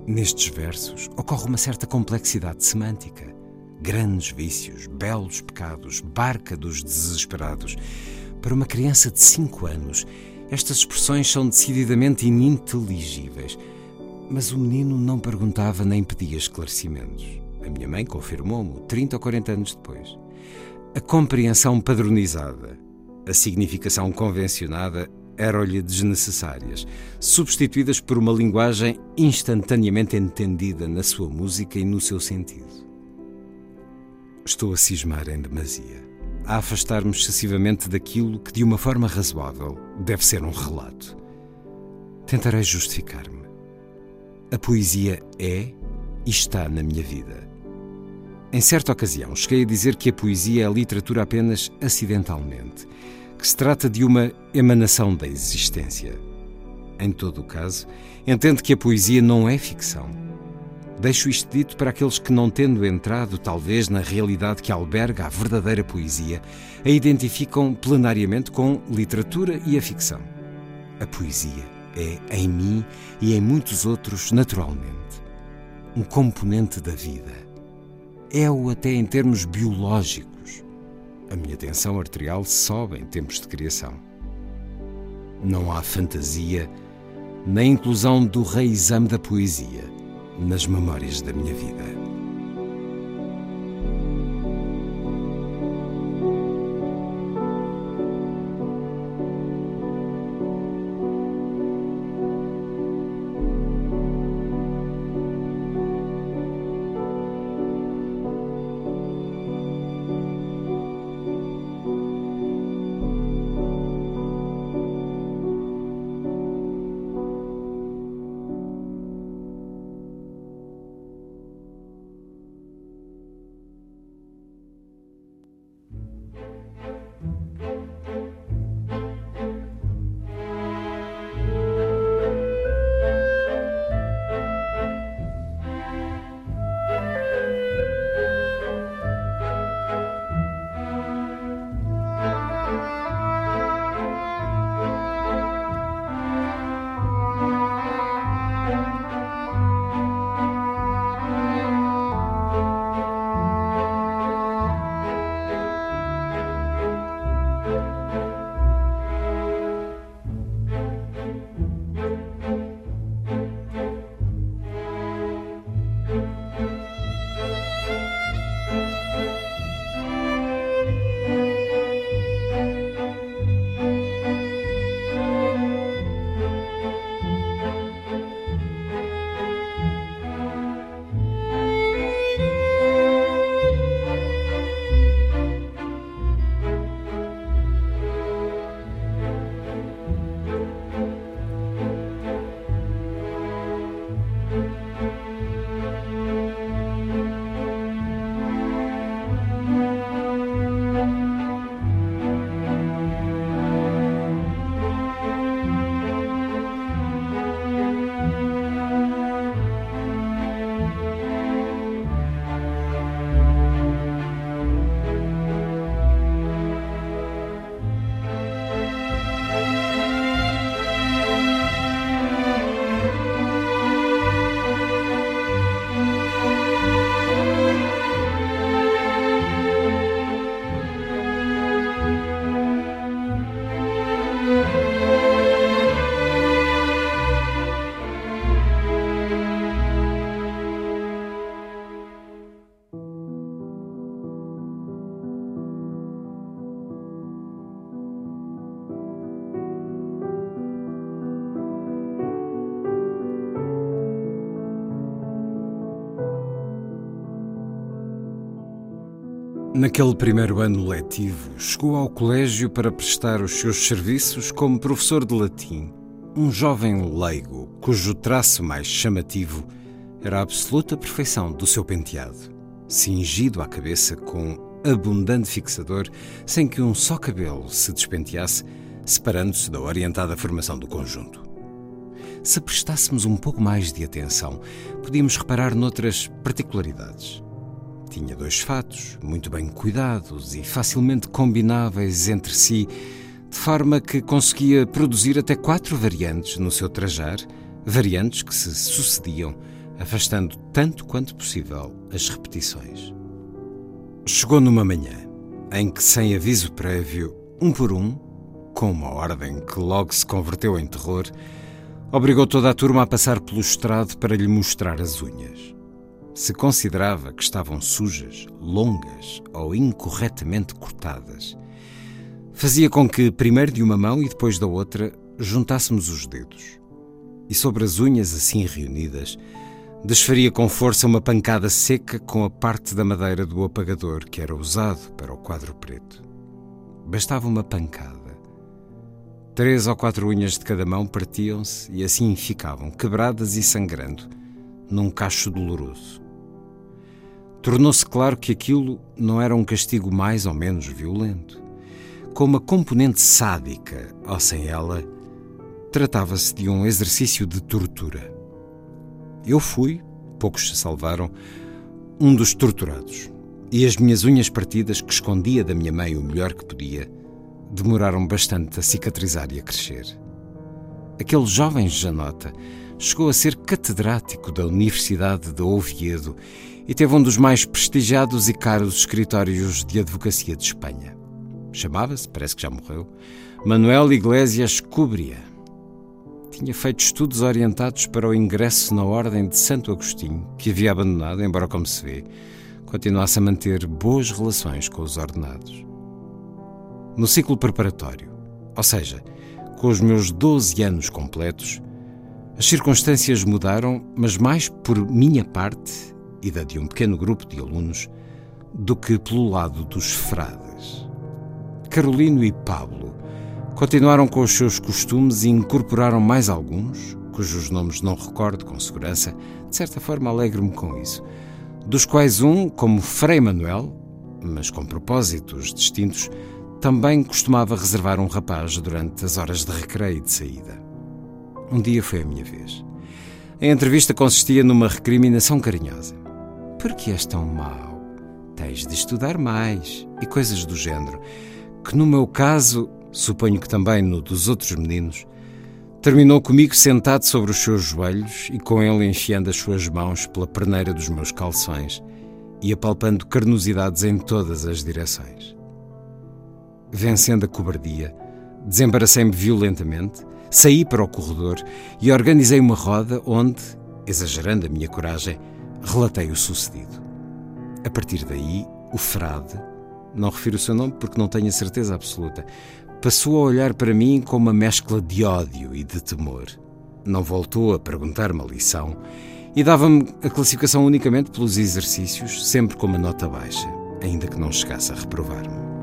S1: Nestes versos ocorre uma certa complexidade semântica. Grandes vícios, belos pecados, barca dos desesperados. Para uma criança de cinco anos, estas expressões são decididamente ininteligíveis Mas o menino não perguntava nem pedia esclarecimentos. A minha mãe confirmou-me 30 ou 40 anos depois. A compreensão padronizada, a significação convencionada eram-lhe desnecessárias, substituídas por uma linguagem instantaneamente entendida na sua música e no seu sentido. Estou a cismar em demasia, a afastar-me excessivamente daquilo que, de uma forma razoável, deve ser um relato. Tentarei justificar-me. A poesia é e está na minha vida. Em certa ocasião, cheguei a dizer que a poesia é a literatura apenas acidentalmente que se trata de uma emanação da existência. Em todo o caso, entende que a poesia não é ficção. Deixo isto dito para aqueles que, não tendo entrado, talvez, na realidade que alberga a verdadeira poesia, a identificam plenariamente com literatura e a ficção. A poesia é, em mim e em muitos outros, naturalmente, um componente da vida. É-o até em termos biológicos a minha tensão arterial sobe em tempos de criação. Não há fantasia nem inclusão do reexame da poesia nas memórias da minha vida. Naquele primeiro ano letivo, chegou ao colégio para prestar os seus serviços como professor de latim. Um jovem leigo, cujo traço mais chamativo era a absoluta perfeição do seu penteado, cingido à cabeça com abundante fixador, sem que um só cabelo se despenteasse, separando-se da orientada formação do conjunto. Se prestássemos um pouco mais de atenção, podíamos reparar noutras particularidades. Tinha dois fatos, muito bem cuidados e facilmente combináveis entre si, de forma que conseguia produzir até quatro variantes no seu trajar, variantes que se sucediam, afastando tanto quanto possível as repetições. Chegou numa manhã em que, sem aviso prévio, um por um, com uma ordem que logo se converteu em terror, Obrigou toda a turma a passar pelo estrado para lhe mostrar as unhas. Se considerava que estavam sujas, longas ou incorretamente cortadas, fazia com que, primeiro de uma mão e depois da outra, juntássemos os dedos. E sobre as unhas assim reunidas, desfaria com força uma pancada seca com a parte da madeira do apagador que era usado para o quadro preto. Bastava uma pancada. Três ou quatro unhas de cada mão partiam-se e assim ficavam, quebradas e sangrando, num cacho doloroso. Tornou-se claro que aquilo não era um castigo mais ou menos violento. Com uma componente sádica, ou sem ela, tratava-se de um exercício de tortura. Eu fui, poucos se salvaram, um dos torturados. E as minhas unhas partidas, que escondia da minha mãe o melhor que podia, demoraram bastante a cicatrizar e a crescer. Aquele jovem Janota chegou a ser catedrático da Universidade de Oviedo e teve um dos mais prestigiados e caros escritórios de advocacia de Espanha. Chamava-se, parece que já morreu, Manuel Iglesias Cubria tinha feito estudos orientados para o ingresso na Ordem de Santo Agostinho, que havia abandonado, embora, como se vê, continuasse a manter boas relações com os ordenados. No ciclo preparatório, ou seja, com os meus 12 anos completos, as circunstâncias mudaram, mas mais por minha parte e da de um pequeno grupo de alunos do que pelo lado dos frades. Carolino e Pablo Continuaram com os seus costumes e incorporaram mais alguns, cujos nomes não recordo com segurança, de certa forma alegro-me com isso, dos quais um, como Frei Manuel, mas com propósitos distintos, também costumava reservar um rapaz durante as horas de recreio e de saída. Um dia foi a minha vez. A entrevista consistia numa recriminação carinhosa. Por que és tão mau? Tens de estudar mais e coisas do género, que no meu caso suponho que também no dos outros meninos, terminou comigo sentado sobre os seus joelhos e com ele enfiando as suas mãos pela perneira dos meus calções e apalpando carnosidades em todas as direções. Vencendo a cobardia, desembaracei-me violentamente, saí para o corredor e organizei uma roda onde, exagerando a minha coragem, relatei o sucedido. A partir daí, o frade, não refiro o seu nome porque não tenho a certeza absoluta, passou a olhar para mim com uma mescla de ódio e de temor. Não voltou a perguntar-me a lição e dava-me a classificação unicamente pelos exercícios, sempre com uma nota baixa, ainda que não chegasse a reprovar-me.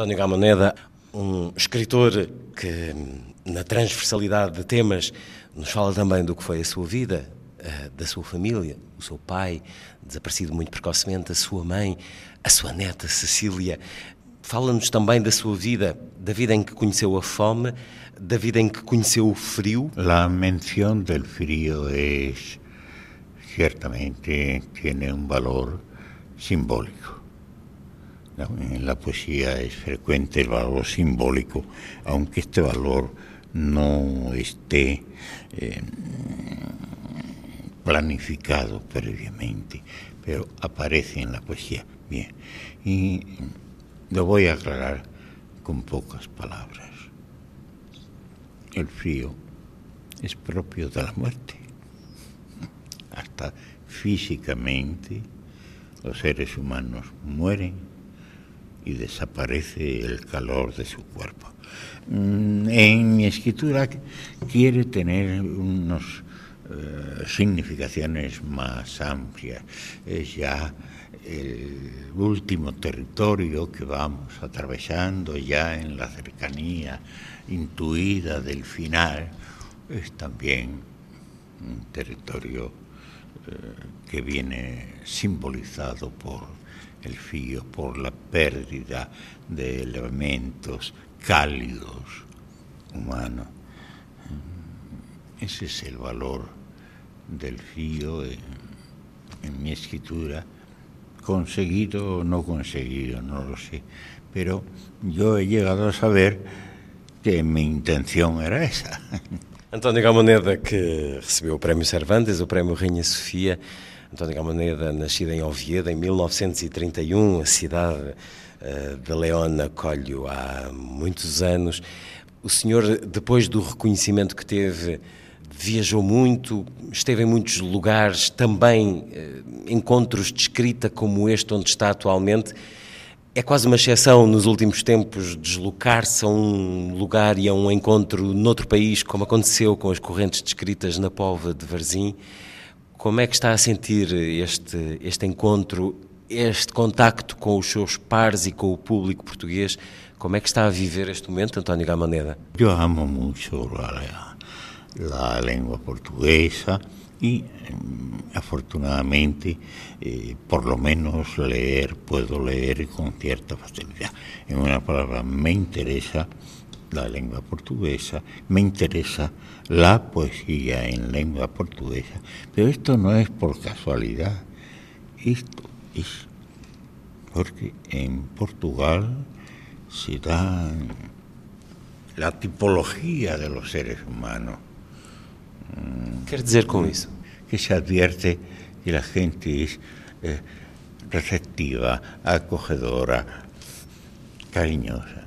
S2: António Gamoneda, um escritor que, na transversalidade de temas, nos fala também do que foi a sua vida, eh, da sua família, o seu pai, desaparecido muito precocemente, a sua mãe, a sua neta Cecília. Fala-nos também da sua vida, da vida em que conheceu a fome, da vida em que conheceu o frio.
S5: A menção do frio é certamente tem um valor simbólico. En la poesía es frecuente el valor simbólico, aunque este valor no esté eh, planificado previamente, pero aparece en la poesía. Bien, y lo voy a aclarar con pocas palabras. El frío es propio de la muerte. Hasta físicamente los seres humanos mueren y desaparece el calor de su cuerpo. Mm, en mi escritura quiere tener unos eh, significaciones más amplias. Es ya el último territorio que vamos atravesando ya en la cercanía intuida del final. Es también un territorio eh, que viene simbolizado por el frío, por la pérdida de elementos cálidos humanos. Ese es el valor del frío en, en mi escritura, conseguido o no conseguido, no lo sé, pero yo he llegado a saber que mi intención era esa.
S2: António Gamoneda, que recebeu o Prémio Cervantes, o Prémio Rainha Sofia. António Gamoneda, nascido em Oviedo em 1931, a cidade uh, de León acolhe-o há muitos anos. O senhor, depois do reconhecimento que teve viajou muito, esteve em muitos lugares, também eh, encontros de escrita como este onde está atualmente. É quase uma exceção nos últimos tempos deslocar-se a um lugar e a um encontro noutro país, como aconteceu com as correntes descritas na Pova de Varzim. Como é que está a sentir este, este encontro, este contacto com os seus pares e com o público português? Como é que está a viver este momento, António Gamaneda?
S5: Eu amo muito a la lengua portuguesa mm, afortunadamente eh, por lo menos leer, puedo leer con cierta facilidad. En una palabra, me interesa la lengua portuguesa, me interesa la poesía en lengua portuguesa, pero esto no es por casualidad, esto es porque en Portugal se da la tipología de los seres humanos
S2: Quer dizer com isso?
S5: Que se advierte que a gente é eh, receptiva, acogedora, cariñosa.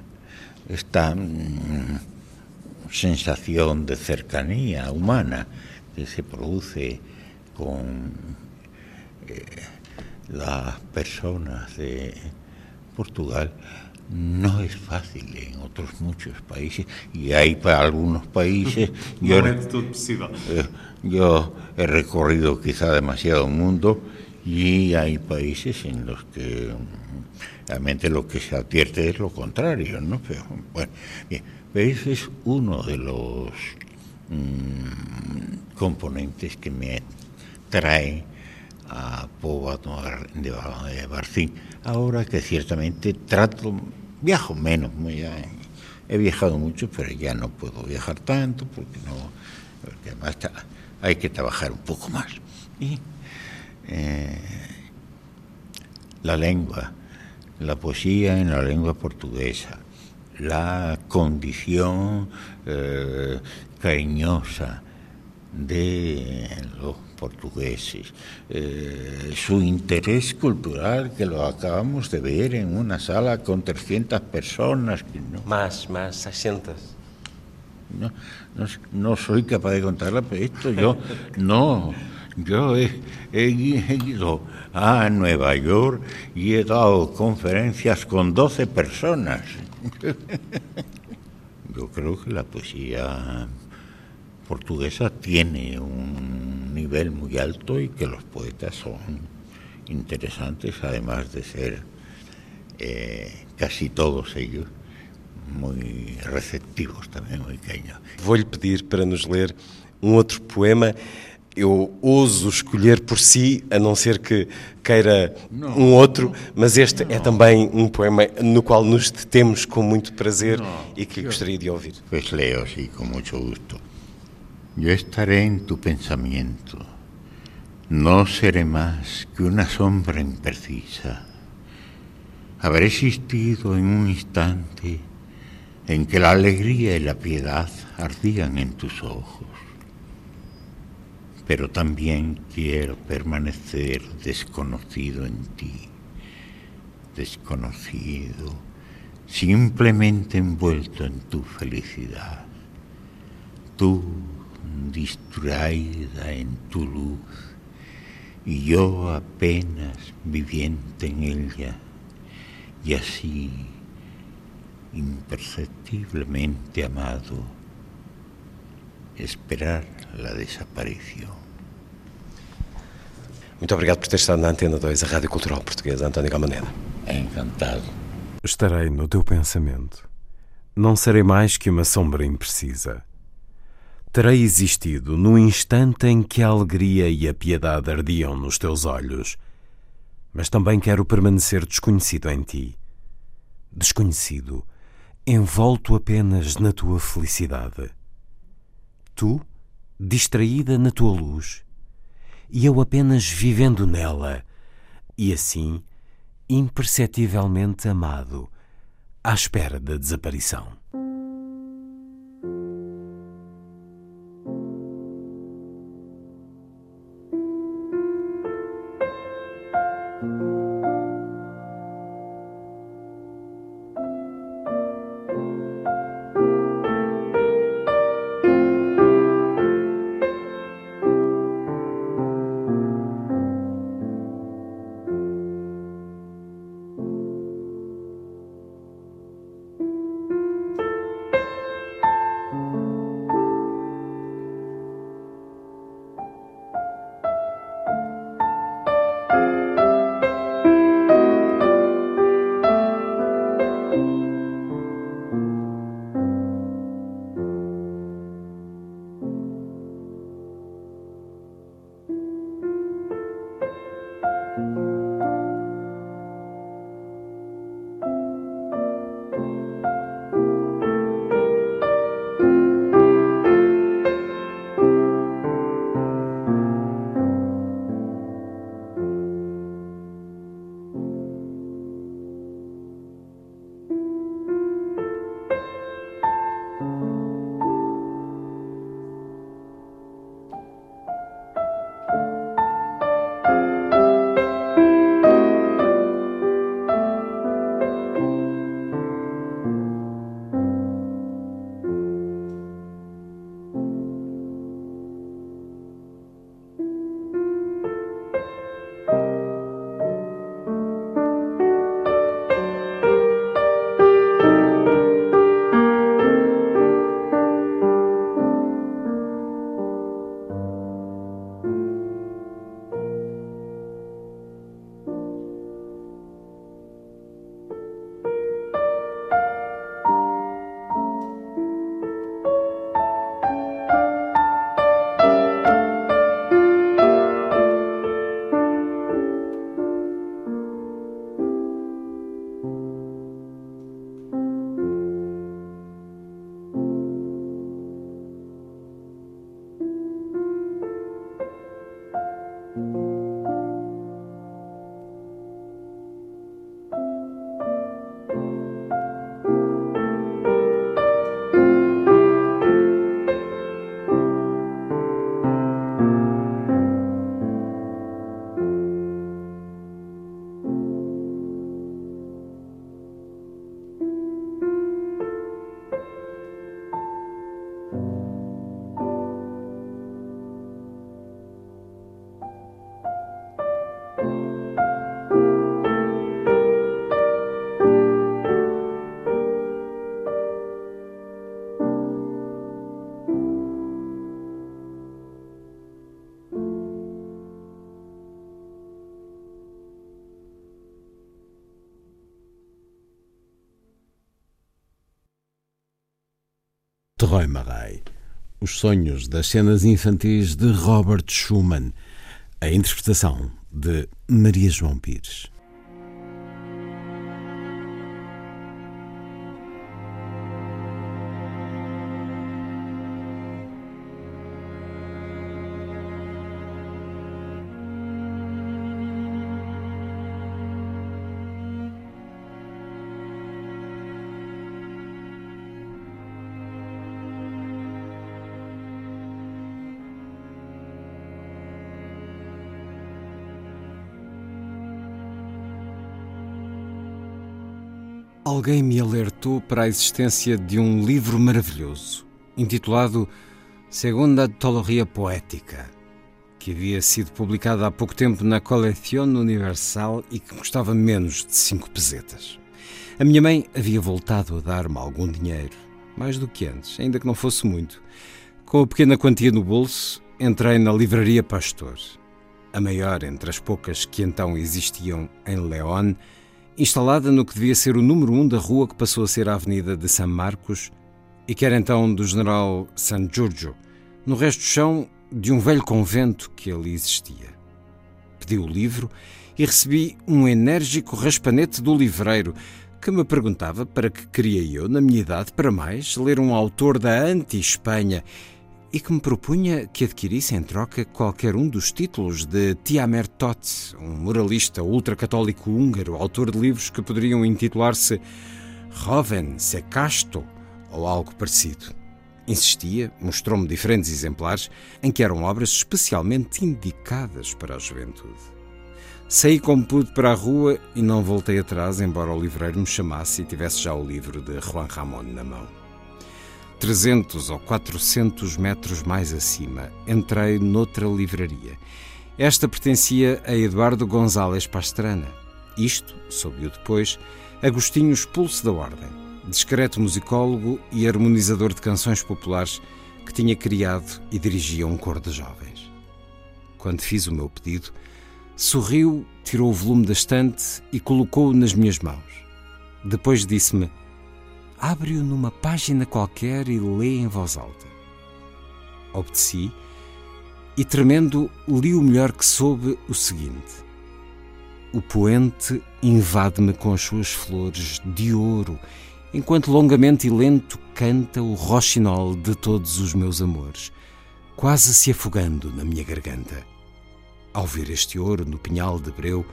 S5: Esta mm, sensación de cercanía humana que se produce con eh, las personas de Portugal no es fácil en otros muchos países y hay para algunos países [laughs] yo, eh, yo he recorrido quizá demasiado mundo y hay países en los que mm, realmente lo que se advierte es lo contrario, ¿no? Pero, bueno, bien, ese es uno de los mm, componentes que me trae a Pova de Barcín. Ahora que ciertamente trato, viajo menos, he viajado mucho, pero ya no puedo viajar tanto porque no, porque además hay que trabajar un poco más. Y eh, la lengua, la poesía en la lengua portuguesa, la condición eh, cariñosa de los portugueses, eh, su interés cultural que lo acabamos de ver en una sala con 300 personas.
S2: ¿no? Más, más, 600.
S5: No, no, no, soy capaz de contarla, pero esto yo no. Yo he, he, ido a Nueva York y he dado conferencias con 12 personas. [laughs] Yo creo que la poesía portuguesa tiene un nivel muy alto y que los poetas son interesantes, además de ser eh, casi todos ellos muy receptivos también, muy queños.
S2: Vou-lhe pedir para nos ler um outro poema. Eu ouso escolher por si, a não ser que queira um outro, mas este é também um poema no qual nos detemos com muito prazer e que gostaria de ouvir.
S5: Pues leo, sí, con mucho gusto. Yo estaré en tu pensamiento. No seré más que una sombra imprecisa. Habré existido en un instante en que la alegría y la piedad ardían en tus ojos. Pero también quiero permanecer desconocido en ti, desconocido, simplemente envuelto en tu felicidad. Tú distraída en tu luz y yo apenas viviente en ella y así imperceptiblemente amado, esperar la desaparición.
S2: Muito obrigado por ter estado na Antena 2, a Rádio Cultural Portuguesa, António Gamaneda.
S5: Encantado.
S1: Estarei no teu pensamento. Não serei mais que uma sombra imprecisa. Terei existido no instante em que a alegria e a piedade ardiam nos teus olhos, mas também quero permanecer desconhecido em ti. Desconhecido, envolto apenas na tua felicidade. Tu, distraída na tua luz, e eu apenas vivendo nela, e assim, imperceptivelmente amado, à espera da desaparição. Träumerei, os sonhos das cenas infantis de Robert Schumann, a interpretação de Maria João Pires. Alguém me alertou para a existência de um livro maravilhoso, intitulado Segunda Antologia Poética, que havia sido publicado há pouco tempo na Coleção Universal e que custava menos de cinco pesetas. A minha mãe havia voltado a dar-me algum dinheiro, mais do que antes, ainda que não fosse muito. Com a pequena quantia no bolso, entrei na Livraria Pastor, a maior entre as poucas que então existiam em León instalada no que devia ser o número um da rua que passou a ser a Avenida de San Marcos e que era então do general San Giorgio, no resto do chão de um velho convento que ali existia. Pedi o livro e recebi um enérgico raspanete do livreiro que me perguntava para que queria eu, na minha idade, para mais, ler um autor da anti-Espanha e que me propunha que adquirisse em troca qualquer um dos títulos de Tiamer Tots, um moralista ultracatólico húngaro, autor de livros que poderiam intitular-se Roven se Casto ou algo parecido. Insistia, mostrou-me diferentes exemplares em que eram obras especialmente indicadas para a juventude. Saí como pude para a rua e não voltei atrás, embora o livreiro me chamasse e tivesse já o livro de Juan Ramón na mão. 300 ou 400 metros mais acima, entrei noutra livraria. Esta pertencia a Eduardo González Pastrana. Isto, soube-o depois, Agostinho Expulso da Ordem, discreto musicólogo e harmonizador de canções populares que tinha criado e dirigia um coro de jovens. Quando fiz o meu pedido, sorriu, tirou o volume da estante e colocou-o nas minhas mãos. Depois disse-me: abre-o numa página qualquer e lê em voz alta. Obedeci e, tremendo, li o melhor que soube o seguinte: O poente invade-me com as suas flores de ouro, enquanto longamente e lento canta o roxinol de todos os meus amores, quase se afogando na minha garganta. Ao ver este ouro no pinhal de breu,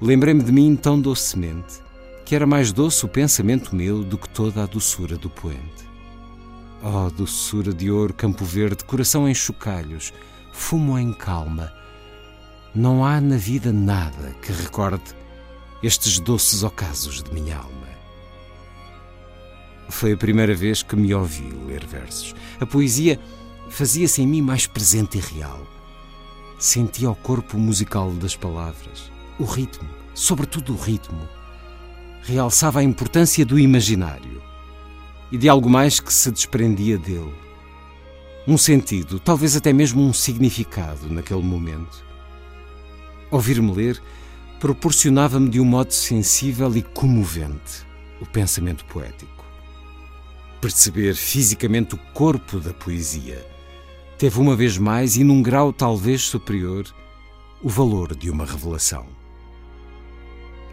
S1: lembrei-me de mim tão docemente que era mais doce o pensamento meu do que toda a doçura do poente. Oh, doçura de ouro, campo verde, coração em chocalhos, fumo em calma. Não há na vida nada que recorde estes doces ocasos de minha alma. Foi a primeira vez que me ouvi ler versos. A poesia fazia-se em mim mais presente e real. Sentia o corpo musical das palavras, o ritmo, sobretudo o ritmo realçava a importância do imaginário e de algo mais que se desprendia dele. Um sentido, talvez até mesmo um significado naquele momento. Ouvir-me ler proporcionava-me de um modo sensível e comovente o pensamento poético. Perceber fisicamente o corpo da poesia teve uma vez mais e num grau talvez superior o valor de uma revelação.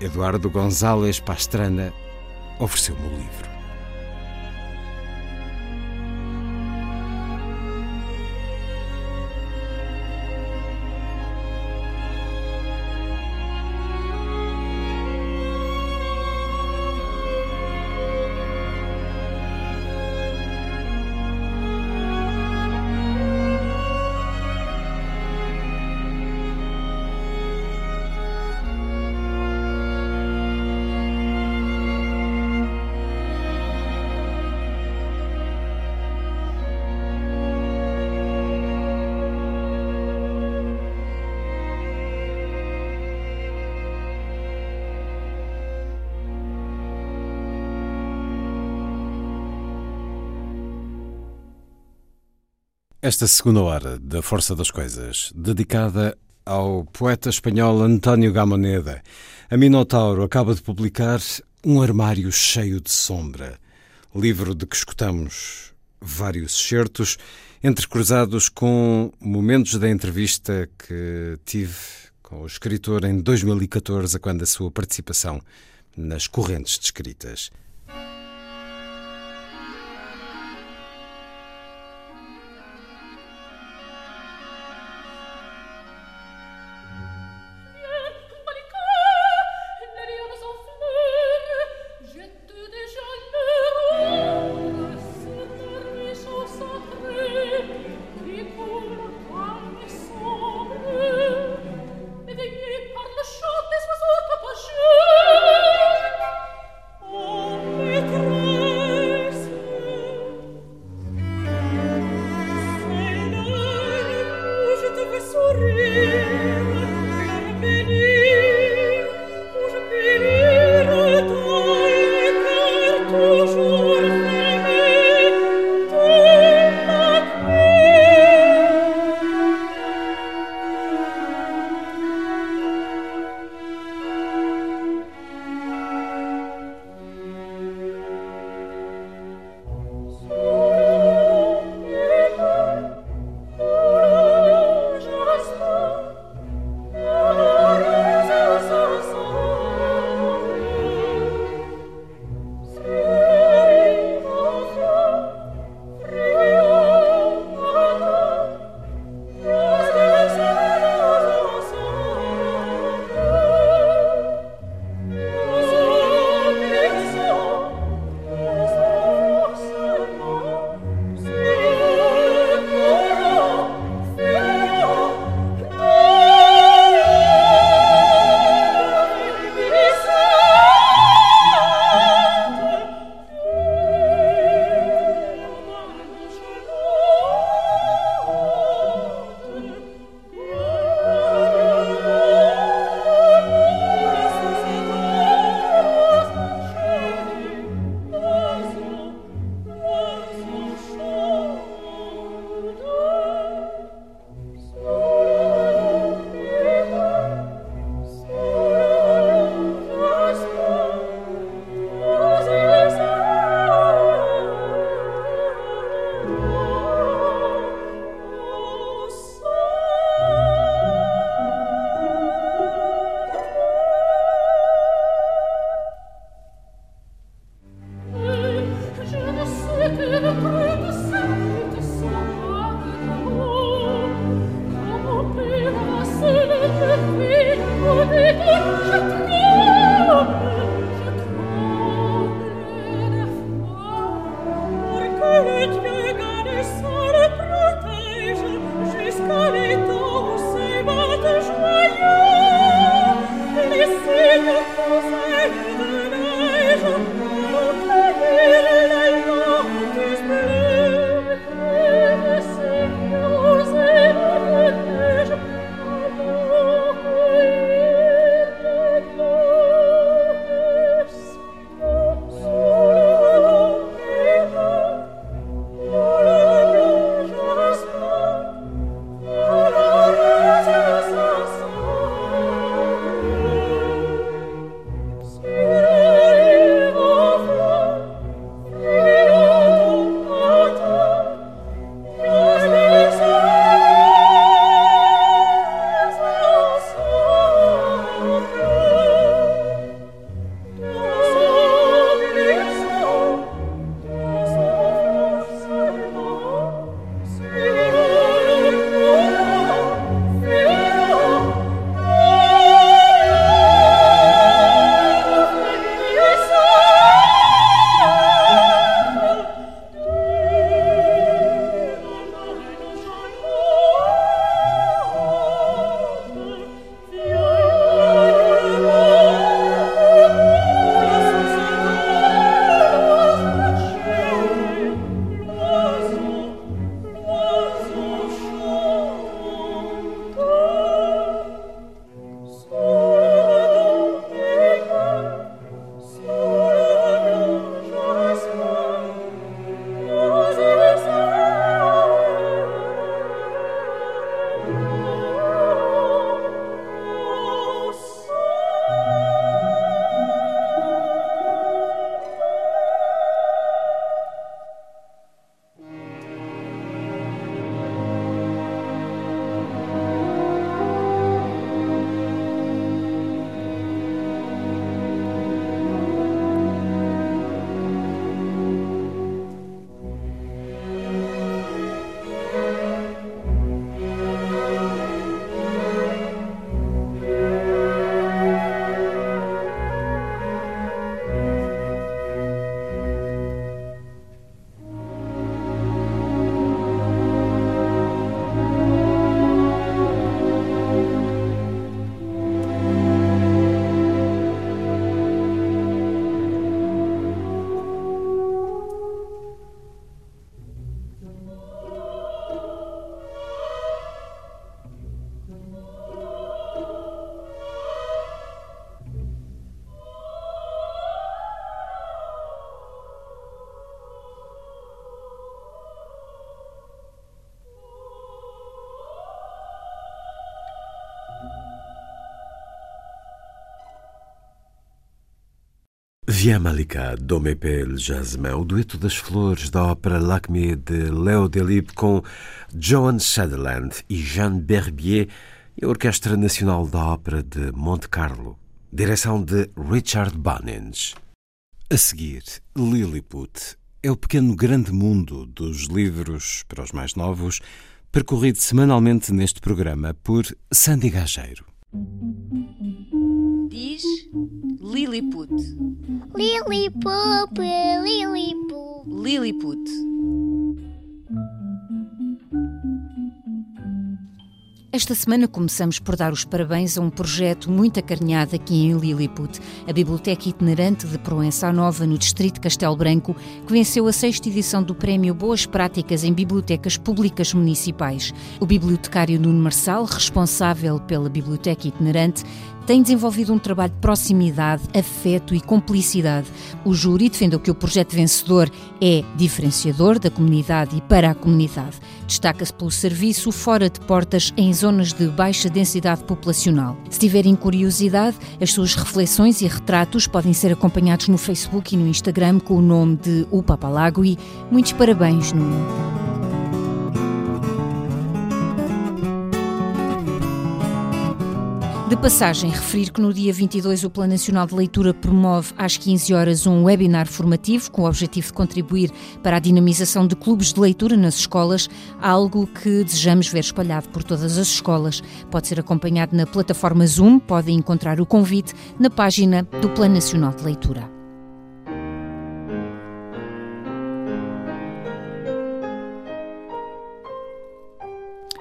S1: Eduardo González Pastrana ofereceu-me o livro. Esta segunda hora da Força das Coisas, dedicada ao poeta espanhol António Gamoneda, a Minotauro acaba de publicar Um Armário Cheio de Sombra, livro de que escutamos
S6: vários certos, entrecruzados com momentos da entrevista que tive com o escritor em 2014, quando a sua participação nas correntes descritas.
S7: Viens Malika, do le Jasmin, o dueto das flores da ópera Lacmé de Léo Delibes com Joan Sutherland e Jean Berbier e a Orquestra Nacional da Ópera de Monte Carlo, direção de Richard Bunnings. A seguir, Lilliput é o pequeno grande mundo dos livros para os mais novos, percorrido semanalmente neste programa por Sandy Gageiro.
S8: Diz Lilliput.
S9: Lilliput, Lilliput.
S8: Lilliput.
S10: Esta semana começamos por dar os parabéns a um projeto muito acarinhado aqui em Lilliput, a Biblioteca Itinerante de Proença Nova, no Distrito de Castelo Branco, que venceu a sexta edição do Prémio Boas Práticas em Bibliotecas Públicas Municipais. O bibliotecário Nuno Marçal, responsável pela Biblioteca Itinerante, tem desenvolvido um trabalho de proximidade, afeto e cumplicidade. O júri defendeu que o projeto vencedor é diferenciador da comunidade e para a comunidade. Destaca-se pelo serviço fora de portas em zonas de baixa densidade populacional. Se tiverem curiosidade, as suas reflexões e retratos podem ser acompanhados no Facebook e no Instagram com o nome de O Papalagui. Muitos parabéns, Nuno. De passagem, referir que no dia 22 o Plano Nacional de Leitura promove às 15 horas um webinar formativo com o objetivo de contribuir para a dinamização de clubes de leitura nas escolas, algo que desejamos ver espalhado por todas as escolas. Pode ser acompanhado na plataforma Zoom, podem encontrar o convite na página do Plano Nacional de Leitura.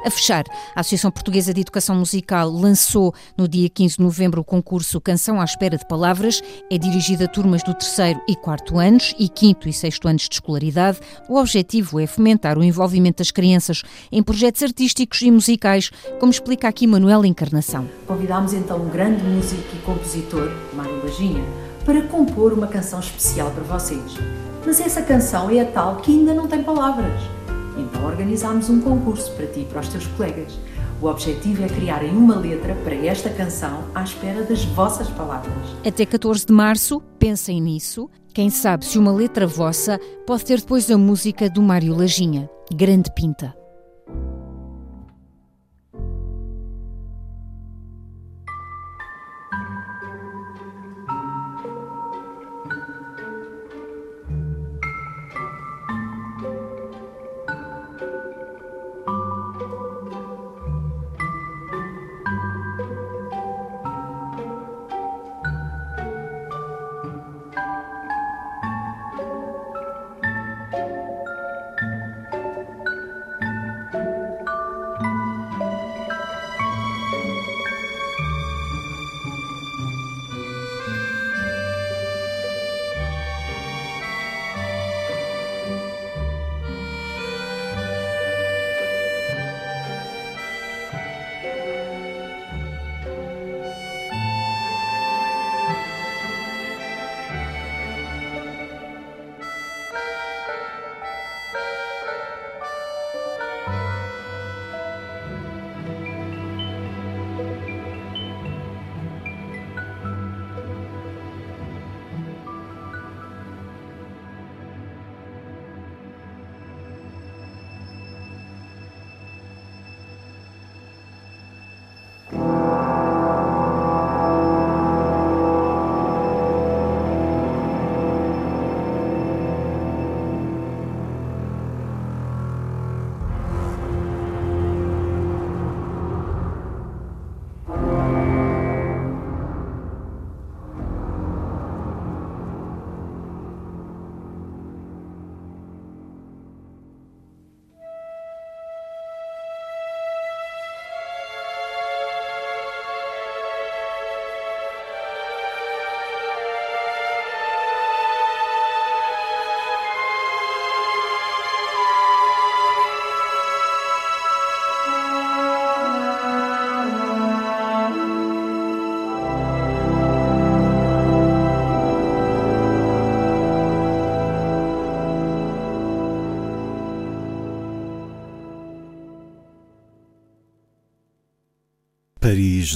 S10: A fechar, a Associação Portuguesa de Educação Musical lançou no dia 15 de novembro o concurso Canção à Espera de Palavras. É dirigido a turmas do terceiro e quarto anos e quinto e sexto anos de escolaridade. O objetivo é fomentar o envolvimento das crianças em projetos artísticos e musicais, como explica aqui Manuel Encarnação.
S11: Convidámos então um grande músico e compositor, Mário Baginha, para compor uma canção especial para vocês. Mas essa canção é a tal que ainda não tem palavras. Então organizámos um concurso para ti e para os teus colegas. O objetivo é criarem uma letra para esta canção à espera das vossas palavras.
S10: Até 14 de março, pensem nisso. Quem sabe se uma letra vossa pode ter depois a música do Mário Lajinha. Grande pinta.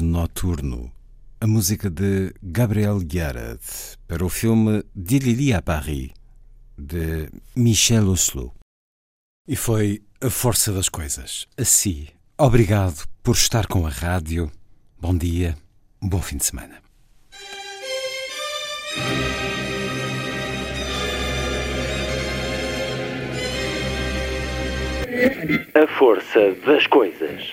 S1: Noturno, a música de Gabriel Garrett para o filme De Lili à Paris, de Michel Oslo. E foi a força das coisas. Assim, obrigado por estar com a rádio. Bom dia, bom fim de semana.
S12: A força das coisas.